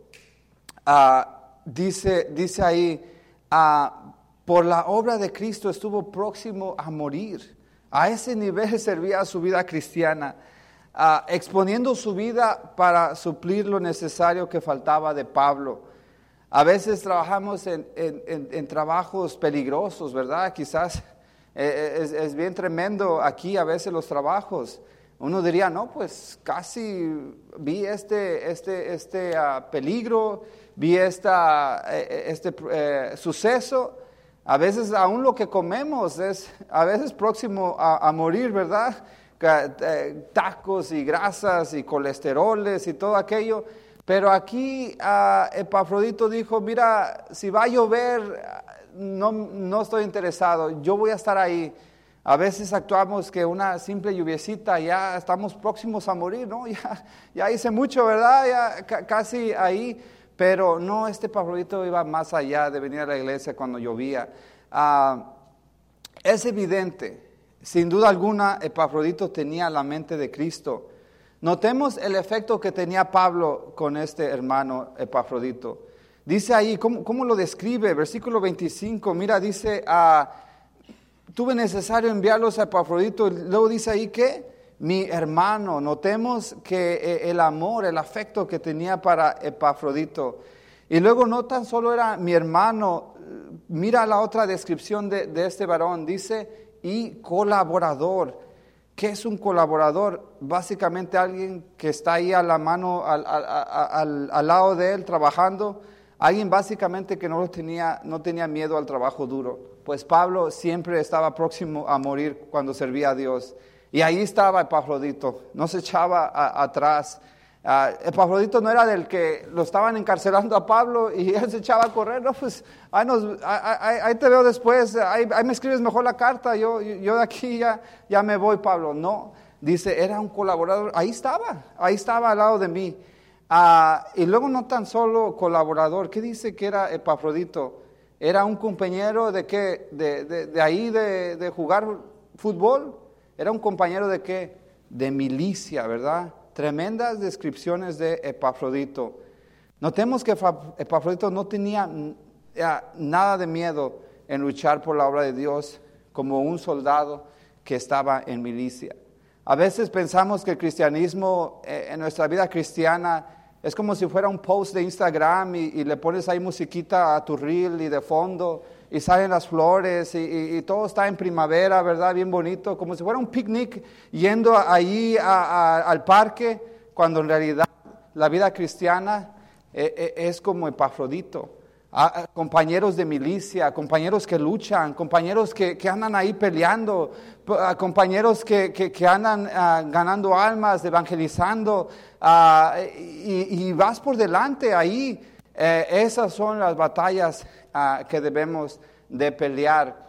Ah, dice, dice ahí, ah, por la obra de Cristo estuvo próximo a morir. A ese nivel servía su vida cristiana, exponiendo su vida para suplir lo necesario que faltaba de Pablo. A veces trabajamos en, trabajos peligrosos, ¿verdad? Quizás eh, eh, es, bien tremendo aquí a veces los trabajos. Uno diría, no, pues casi vi este, este, este ah, peligro, vi esta, eh, este suceso a veces aún lo que comemos es a veces próximo a, morir, ¿verdad? Eh, tacos y grasas y colesteroles y todo aquello. Pero aquí uh, Epafrodito dijo, mira, si va a llover, no, no estoy interesado, yo voy a estar ahí. A veces actuamos que una simple lluviecita ya estamos próximos a morir, ¿no? Ya, ya hice mucho, ¿verdad? Ya casi ahí. Pero no, este Pafrodito iba más allá de venir a la iglesia cuando llovía. Ah, es evidente, sin duda alguna, Epafrodito tenía la mente de Cristo. Notemos el efecto que tenía Pablo con este hermano Epafrodito. Dice ahí, ¿cómo, lo describe? Versículo 25, mira, dice, ah, tuve necesario enviarlos a Epafrodito. Luego dice ahí que mi hermano, notemos que eh, el amor, el afecto que tenía para Epafrodito. Y luego no tan solo era mi hermano, mira la otra descripción de, este varón, dice, y colaborador. ¿Qué es un colaborador? Básicamente alguien que está ahí a la mano, al, al, lado de él, trabajando. Alguien básicamente que no, tenía, no tenía miedo al trabajo duro. Pues Pablo siempre estaba próximo a morir cuando servía a Dios. Y ahí estaba Epafrodito, no se echaba atrás. Uh, Epafrodito no era del que lo estaban encarcelando a Pablo y él se echaba a correr, no, pues ahí, te veo después, ahí, me escribes mejor la carta, yo, yo de aquí ya, ya me voy, Pablo. No, dice, era un colaborador, ahí estaba, ahí estaba al lado de mí. Uh, y luego no tan solo colaborador, ¿qué dice que era Epafrodito? Era un compañero de qué, de, de, de ahí de, de jugar fútbol, era un compañero de qué? De milicia, ¿verdad? Tremendas descripciones de Epafrodito. Notemos que Epafrodito no tenía nada de miedo en luchar por la obra de Dios como un soldado que estaba en milicia. A veces pensamos que el cristianismo eh, en nuestra vida cristiana es como si fuera un post de Instagram y, le pones ahí musiquita a tu reel y de fondo y salen las flores y, todo está en primavera, ¿verdad? Bien bonito, como si fuera un picnic yendo ahí al parque, cuando en realidad la vida cristiana eh, eh, es como Epafrodito. compañeros de milicia, compañeros que luchan, compañeros que, andan ahí peleando, compañeros que, andan ah, ganando almas, evangelizando, ah, y, vas por delante ahí. Eh, esas son las batallas que debemos de pelear.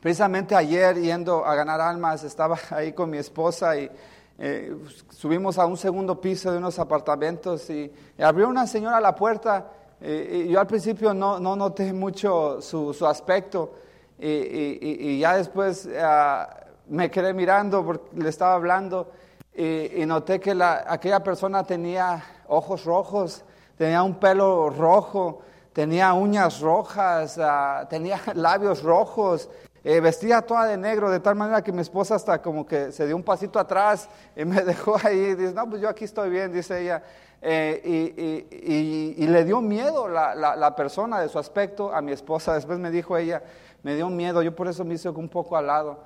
Precisamente ayer yendo a ganar almas, estaba ahí con mi esposa y, eh, subimos a un segundo piso de unos apartamentos y, abrió una señora la puerta. y yo al principio no, no noté mucho su, su aspecto y, y, ya después ah, me quedé mirando porque le estaba hablando y, noté que la, aquella persona tenía ojos rojos, tenía un pelo rojo, tenía uñas rojas, ah, tenía labios rojos, eh, vestía toda de negro, de tal manera que mi esposa hasta como que se dio un pasito atrás y me dejó ahí, dice, no, pues yo aquí estoy bien, dice ella. Eh, y, y, le dio miedo la, la, persona de su aspecto a mi esposa. Después me dijo ella, me dio miedo, yo por eso me hice un poco al lado.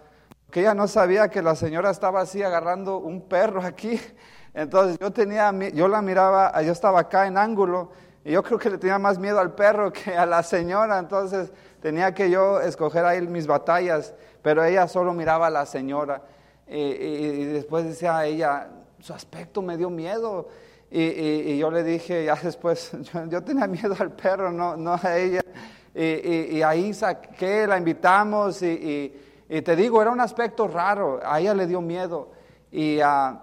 Que ella no sabía que la señora estaba así agarrando un perro aquí. Entonces yo tenía, yo la miraba, yo estaba acá en ángulo y yo creo que le tenía más miedo al perro que a la señora. Entonces tenía que yo escoger ahí mis batallas, pero ella solo miraba a la señora. Y, después decía a ella, su aspecto me dio miedo. Y, yo le dije, ya después, yo, tenía miedo al perro, no, no a ella. Y, ahí saqué, la invitamos y, te digo, era un aspecto raro, a ella le dio miedo. Y, uh,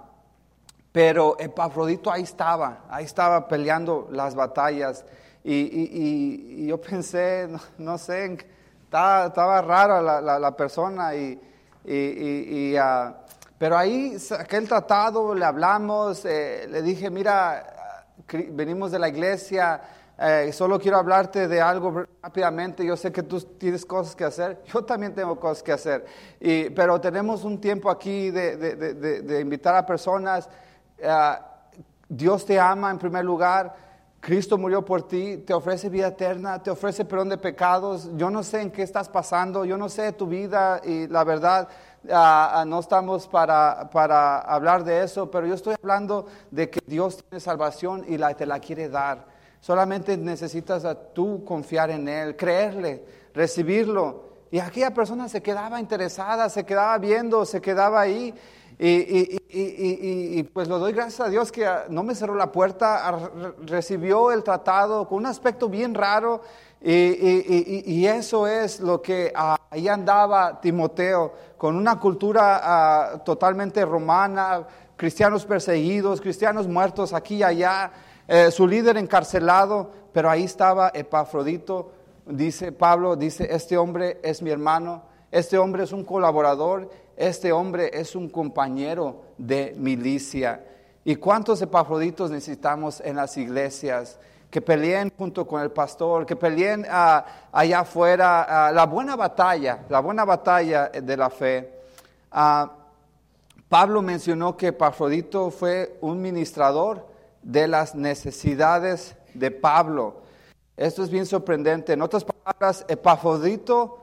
pero Epafrodito ahí estaba, ahí estaba peleando las batallas. Y, yo pensé, no, sé, estaba, estaba rara la, la, persona. Y, uh, pero ahí saqué el tratado, le hablamos, eh, le dije, mira, venimos de la iglesia, eh, solo quiero hablarte de algo rápidamente. Yo sé que tú tienes cosas que hacer. Yo también tengo cosas que hacer. Y, pero tenemos un tiempo aquí de, de, de, invitar a personas. Eh, Dios te ama en primer lugar. Cristo murió por ti, te ofrece vida eterna, te ofrece perdón de pecados. Yo no sé en qué estás pasando, yo no sé tu vida y la verdad, ah, ah, no estamos para, para hablar de eso, pero yo estoy hablando de que Dios tiene salvación y la, te la quiere dar. Solamente necesitas a tú confiar en Él, creerle, recibirlo. Y aquella persona se quedaba interesada, se quedaba viendo, se quedaba ahí. Y, pues lo doy gracias a Dios que no me cerró la puerta, recibió el tratado con un aspecto bien raro. Y, eso es lo que ahí andaba Timoteo, con una cultura ah, totalmente romana, cristianos perseguidos, cristianos muertos aquí y allá. Eh, su líder encarcelado, pero ahí estaba Epafrodito, dice Pablo, dice, este hombre es mi hermano, este hombre es un colaborador, este hombre es un compañero de milicia. ¿Y cuántos Epafroditos necesitamos en las iglesias? Que peleen junto con el pastor, que peleen ah, allá afuera ah, la buena batalla, la buena batalla de la fe. Ah, Pablo mencionó que Epafrodito fue un ministrador de las necesidades de Pablo. Esto es bien sorprendente. En otras palabras, Epafrodito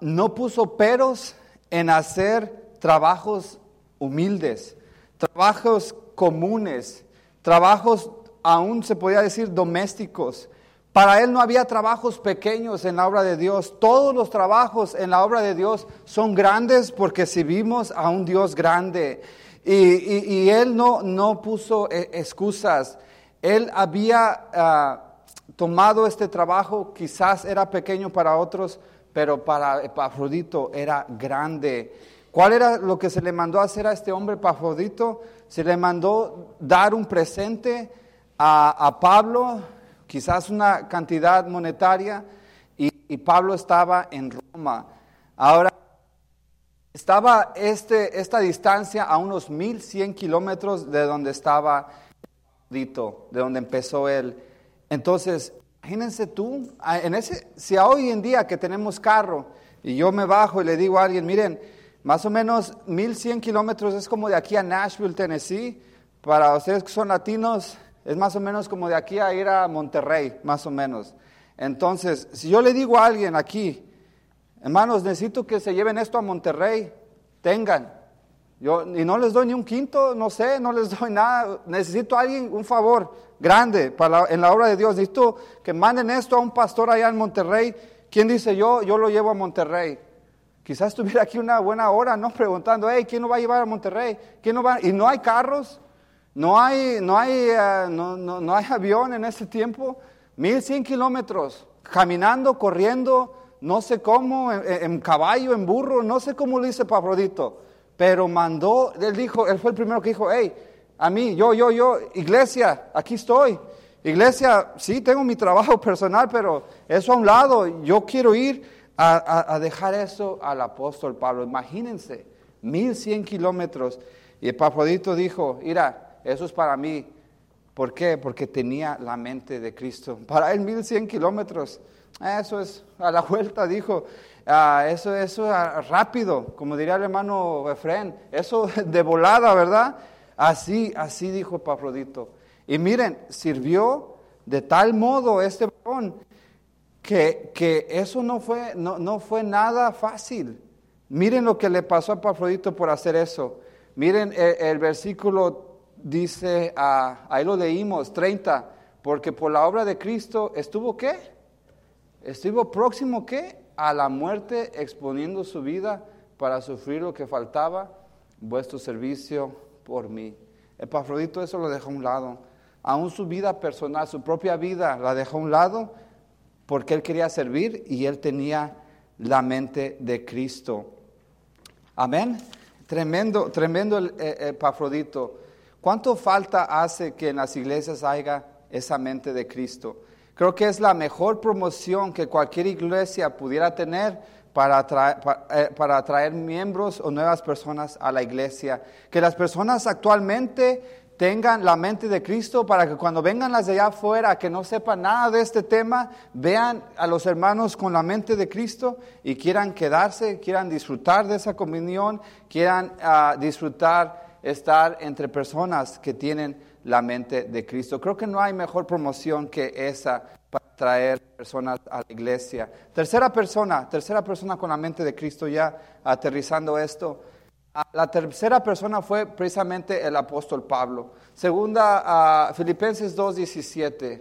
no puso peros en hacer trabajos humildes, trabajos comunes, trabajos aún se podría decir domésticos. Para él no había trabajos pequeños en la obra de Dios. Todos los trabajos en la obra de Dios son grandes porque servimos a un Dios grande. Y, él no, no puso eh, excusas. Él había ah, tomado este trabajo, quizás era pequeño para otros, pero para Epafrodito era grande. ¿Cuál era lo que se le mandó hacer a este hombre Epafrodito? Se le mandó dar un presente a, a Pablo, quizás una cantidad monetaria, y, y Pablo estaba en Roma. Ahora, estaba este, esta distancia a unos 1100 kilómetros de donde estaba Dito, de donde empezó él. Entonces, imagínense tú, en ese, si hoy en día que tenemos carro y yo me bajo y le digo a alguien, miren, más o menos 1100 kilómetros es como de aquí a Nashville, Tennessee. Para ustedes que son latinos, es más o menos como de aquí a ir a Monterrey, más o menos. Entonces, si yo le digo a alguien aquí, Hermanos, necesito que se lleven esto a Monterrey. Tengan. Yo, y no les doy ni un quinto, no sé, no les doy nada. Necesito a alguien, un favor grande para en la obra de Dios. Necesito que manden esto a un pastor allá en Monterrey. ¿Quién dice yo? Yo lo llevo a Monterrey. Quizás estuviera aquí una buena hora, ¿no? Preguntando, hey, ¿quién lo va a llevar a Monterrey? ¿Quién no va? Y no hay carros, no hay, no hay, eh, no, no, no hay avión en ese tiempo. 1100 kilómetros, caminando, corriendo, no sé cómo, en, caballo, en burro, no sé cómo lo hice Pafrodito, pero mandó, él dijo, él fue el primero que dijo, hey, a mí, yo, yo, yo, iglesia, aquí estoy. Iglesia, sí, tengo mi trabajo personal, pero eso a un lado, yo quiero ir a, dejar eso al apóstol Pablo. Imagínense, mil cien kilómetros. Y Epafrodito dijo, mira, eso es para mí. ¿Por qué? Porque tenía la mente de Cristo. Para él mil cien kilómetros. Eso es a la vuelta, dijo. Ah, eso, eso rápido, como diría el hermano Efren. Eso de volada, ¿verdad? Así, así dijo Epafrodito. Y miren, sirvió de tal modo este varón que, que eso no fue, no, no, fue nada fácil. Miren lo que le pasó a Epafrodito por hacer eso. Miren el, versículo dice, ah, ahí lo leímos, 30, porque por la obra de Cristo estuvo qué? Estuvo próximo qué? A la muerte exponiendo su vida para sufrir lo que faltaba, vuestro servicio por mí. Epafrodito eso lo dejó a un lado aún su vida personal, su propia vida, la dejó a un lado porque él quería servir y él tenía la mente de Cristo. Amén. Tremendo, tremendo el Epafrodito. ¿Cuánto falta hace que en las iglesias haya esa mente de Cristo? Creo que es la mejor promoción que cualquier iglesia pudiera tener para atraer, eh, para atraer miembros o nuevas personas a la iglesia. Que las personas actualmente tengan la mente de Cristo para que cuando vengan las de allá afuera, que no sepan nada de este tema, vean a los hermanos con la mente de Cristo y quieran quedarse, quieran disfrutar de esa comunión, quieran ah, disfrutar estar entre personas que tienen la mente de Cristo. Creo que no hay mejor promoción que esa para traer personas a la iglesia. Tercera persona, tercera persona con la mente de Cristo ya aterrizando esto Ah, la tercera persona fue precisamente el apóstol Pablo. Segunda a Filipenses 2.17.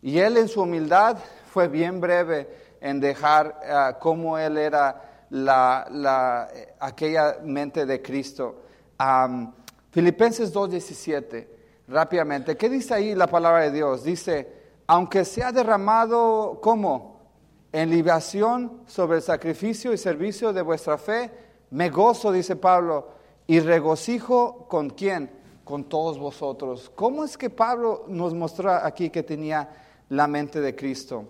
Y él en su humildad fue bien breve en dejar uh, cómo él era la, aquella mente de Cristo. Filipenses 2.17, rápidamente. ¿Qué dice ahí la palabra de Dios? Dice, aunque sea derramado como en libación sobre el sacrificio y servicio de vuestra fe, me gozo, dice Pablo, y regocijo con quién? Con todos vosotros. ¿Cómo es que Pablo nos mostró aquí que tenía la mente de Cristo?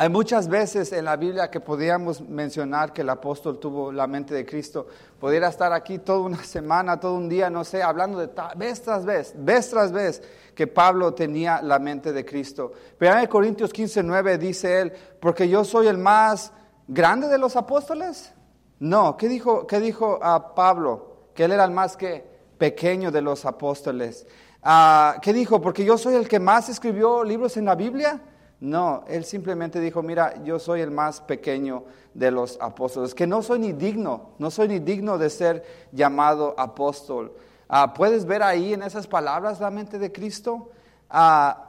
Hay muchas veces en la Biblia que podríamos mencionar que el apóstol tuvo la mente de Cristo. Pudiera estar aquí toda una semana, todo un día, no sé, hablando de vez tras vez, vez tras vez, que Pablo tenía la mente de Cristo. Pero en Corintios 15, 9 dice él, porque yo soy el más grande de los apóstoles. No, ¿qué dijo, qué dijo a Pablo? Que él era el más que pequeño de los apóstoles. Ah, ¿Qué dijo? Porque yo soy el que más escribió libros en la Biblia. No, él simplemente dijo, mira, yo soy el más pequeño de los apóstoles, que no soy ni digno, no soy ni digno de ser llamado apóstol. Ah, ¿Puedes ver ahí en esas palabras la mente de Cristo? Ah,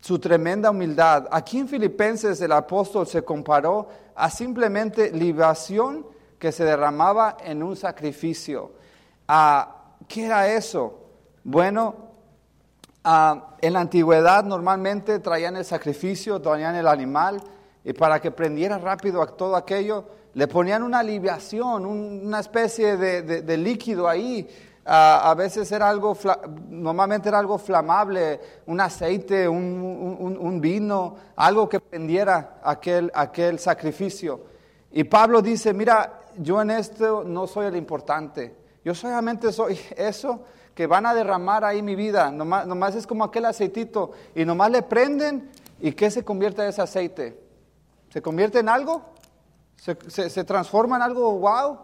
su tremenda humildad. Aquí en Filipenses el apóstol se comparó a simplemente libación que se derramaba en un sacrificio. Ah, ¿Qué era eso? Bueno, ah, en la antigüedad normalmente traían el sacrificio, traían el animal, y para que prendiera rápido todo aquello, le ponían una libiación, una especie de, líquido ahí. Ah, a veces era algo, normalmente era algo flamable, un aceite, un, vino, algo que prendiera aquel sacrificio. Y Pablo dice, mira, yo en esto no soy el importante. Yo solamente soy eso que van a derramar ahí mi vida. Nomás, es como aquel aceitito. Y nomás le prenden y ¿qué se convierte en ese aceite? ¿Se convierte en algo? ¿Se, se transforma en algo wow?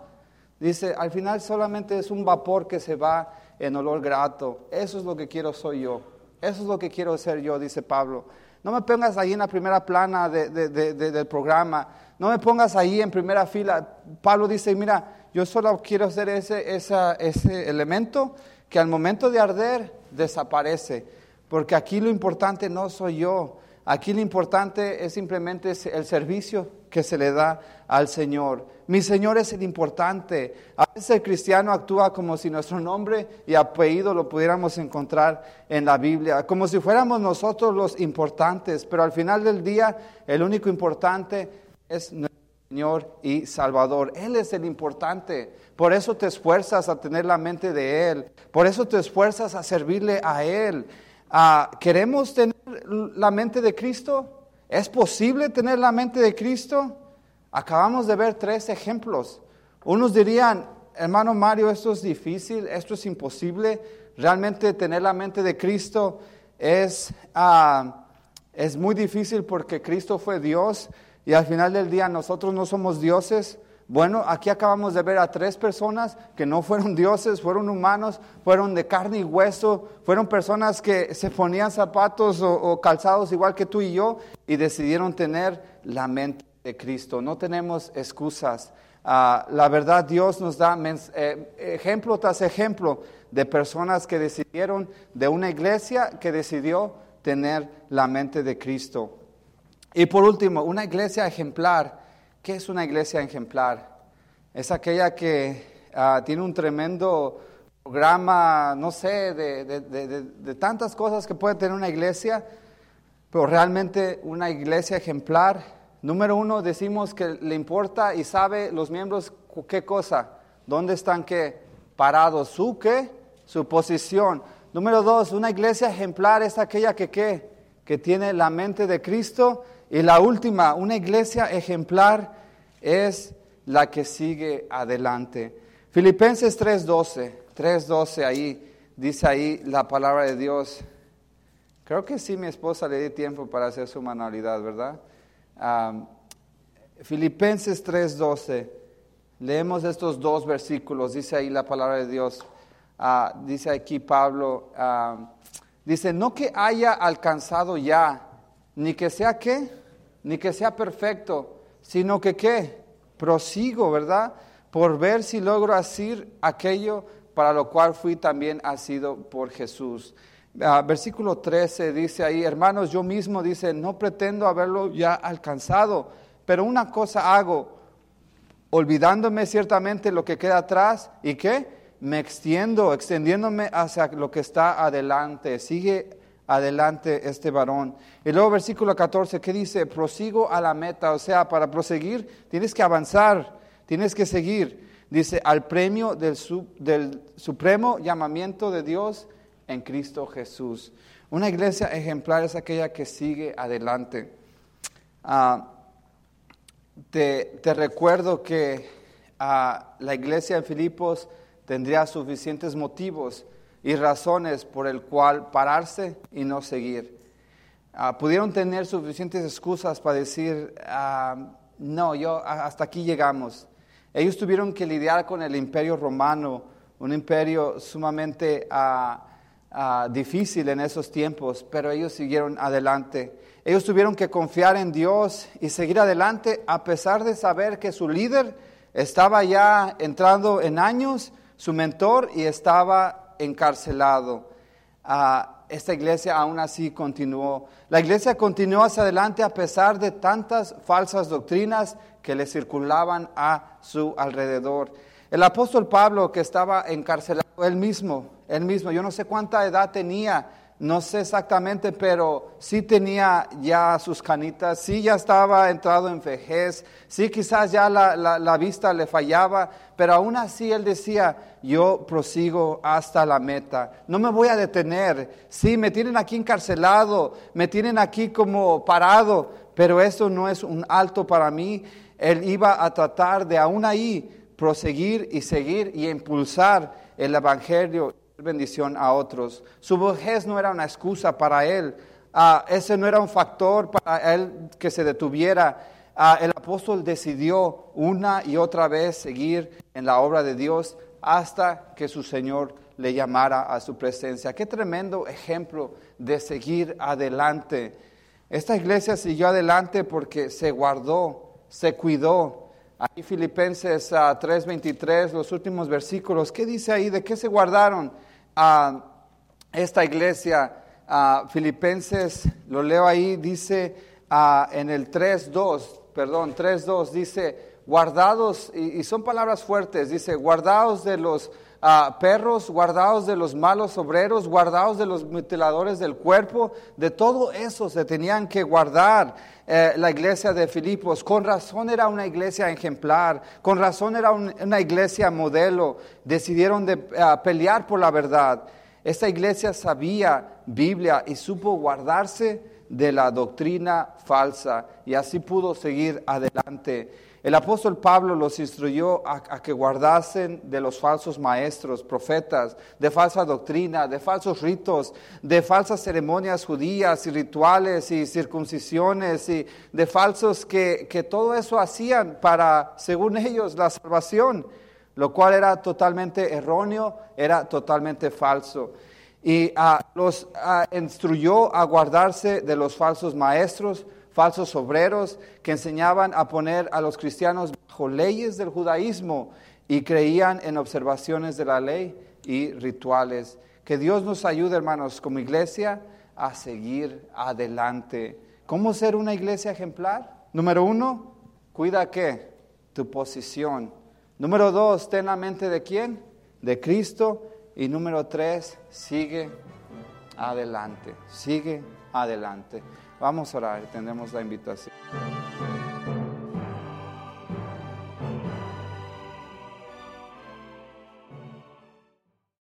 Dice, al final solamente es un vapor que se va en olor grato. Eso es lo que quiero soy yo. Eso es lo que quiero ser yo, dice Pablo. No me pongas ahí en la primera plana del programa. No me pongas ahí en primera fila. Pablo dice, mira, yo solo quiero ser ese, ese elemento que al momento de arder desaparece. Porque aquí lo importante no soy yo. Aquí lo importante es simplemente el servicio que se le da al Señor. Mi Señor es el importante. A veces el cristiano actúa como si nuestro nombre y apellido lo pudiéramos encontrar en la Biblia, como si fuéramos nosotros los importantes, pero al final del día el único importante es nuestro Señor y Salvador. Él es el importante. Por eso te esfuerzas a tener la mente de Él. Por eso te esfuerzas a servirle a Él. Ah, ¿Queremos tener la mente de Cristo? ¿Es posible tener la mente de Cristo? Acabamos de ver tres ejemplos. Unos dirían, hermano Mario, esto es difícil, esto es imposible. Realmente tener la mente de Cristo es, ah, es muy difícil porque Cristo fue Dios y al final del día nosotros no somos dioses. Bueno, aquí acabamos de ver a tres personas que no fueron dioses, fueron humanos, fueron de carne y hueso, fueron personas que se ponían zapatos o, calzados igual que tú y yo y decidieron tener la mente de Cristo. No tenemos excusas. Ah, la verdad, Dios nos da eh, ejemplo tras ejemplo de personas que decidieron, de una iglesia que decidió tener la mente de Cristo. Y por último, una iglesia ejemplar. ¿Qué es una iglesia ejemplar? Es aquella que ah, tiene un tremendo programa, no sé, de, tantas cosas que puede tener una iglesia, pero realmente una iglesia ejemplar, número uno, decimos que le importa y sabe los miembros qué cosa, dónde están qué, parados, su qué, su posición. Número dos, una iglesia ejemplar es aquella que qué, que tiene la mente de Cristo y la última, una iglesia ejemplar es la que sigue adelante. Filipenses 3:12, 3:12 ahí, dice ahí la palabra de Dios. Creo que sí mi esposa le di tiempo para hacer su manualidad, ¿verdad? Filipenses 3:12, leemos estos dos versículos, dice ahí la palabra de Dios. Ah, dice aquí Pablo, dice, no que haya alcanzado ya, ni que sea que ni que sea perfecto, sino que qué, prosigo, ¿verdad? Por ver si logro hacer aquello para lo cual fui también asido por Jesús. Ah, versículo 13 dice ahí, hermanos, yo mismo dice, no pretendo haberlo ya alcanzado, pero una cosa hago, olvidándome ciertamente lo que queda atrás y qué, me extiendo, extendiéndome hacia lo que está adelante. Sigue adelante este varón. Y luego versículo 14, ¿qué dice? Prosigo a la meta, o sea, para proseguir tienes que avanzar, tienes que seguir. Dice, al premio del, del supremo llamamiento de Dios en Cristo Jesús. Una iglesia ejemplar es aquella que sigue adelante. Ah, te, recuerdo que ah, la iglesia en Filipos tendría suficientes motivos y razones por el cual pararse y no seguir. Ah, pudieron tener suficientes excusas para decir, ah, no, yo hasta aquí llegamos. Ellos tuvieron que lidiar con el imperio romano, un imperio sumamente ah, difícil en esos tiempos, pero ellos siguieron adelante. Ellos tuvieron que confiar en Dios y seguir adelante a pesar de saber que su líder estaba ya entrando en años, su mentor, y estaba encarcelado. Ah, esta iglesia aún así continuó. La iglesia continuó hacia adelante a pesar de tantas falsas doctrinas que le circulaban a su alrededor. El apóstol Pablo que estaba encarcelado, él mismo, él mismo, yo no sé cuánta edad tenía, no sé exactamente, pero sí tenía ya sus canitas, sí ya estaba entrado en vejez, sí quizás ya la, vista le fallaba, pero aún así él decía, yo prosigo hasta la meta, no me voy a detener, sí, me tienen aquí encarcelado, me tienen aquí como parado, pero eso no es un alto para mí. Él iba a tratar de aún ahí proseguir y seguir y impulsar el Evangelio bendición a otros. Su vejez no era una excusa para él, ah, ese no era un factor para él que se detuviera. Ah, el apóstol decidió una y otra vez seguir en la obra de Dios hasta que su Señor le llamara a su presencia. Qué tremendo ejemplo de seguir adelante. Esta iglesia siguió adelante porque se guardó, se cuidó, Ahí Filipenses 3:23, ah, los últimos versículos, ¿qué dice ahí? ¿De qué se guardaron? A esta iglesia, a Filipenses, lo leo ahí, dice en el 3.2, perdón, 3.2, dice, guardados, y, son palabras fuertes, dice, guardados de los ah, perros, guardados de los malos obreros, guardados de los mutiladores del cuerpo, de todo eso se tenían que guardar eh, la iglesia de Filipos. Con razón era una iglesia ejemplar, con razón era una iglesia modelo, decidieron de, ah, pelear por la verdad. Esta iglesia sabía Biblia y supo guardarse de la doctrina falsa y así pudo seguir adelante. El apóstol Pablo los instruyó a, que guardasen de los falsos maestros, profetas, de falsa doctrina, de falsos ritos, de falsas ceremonias judías y rituales y circuncisiones y de falsos que, que todo eso hacían para, según ellos, la salvación, lo cual era totalmente erróneo, era totalmente falso. Y ah, los ah, instruyó a guardarse de los falsos maestros, falsos obreros que enseñaban a poner a los cristianos bajo leyes del judaísmo y creían en observaciones de la ley y rituales. Que Dios nos ayude, hermanos, como iglesia a seguir adelante. ¿Cómo ser una iglesia ejemplar? Número uno, cuida qué? Tu posición. Número dos, ten la mente de quién? De Cristo. Y número tres, sigue adelante, sigue adelante. Vamos a orar, tenemos la invitación.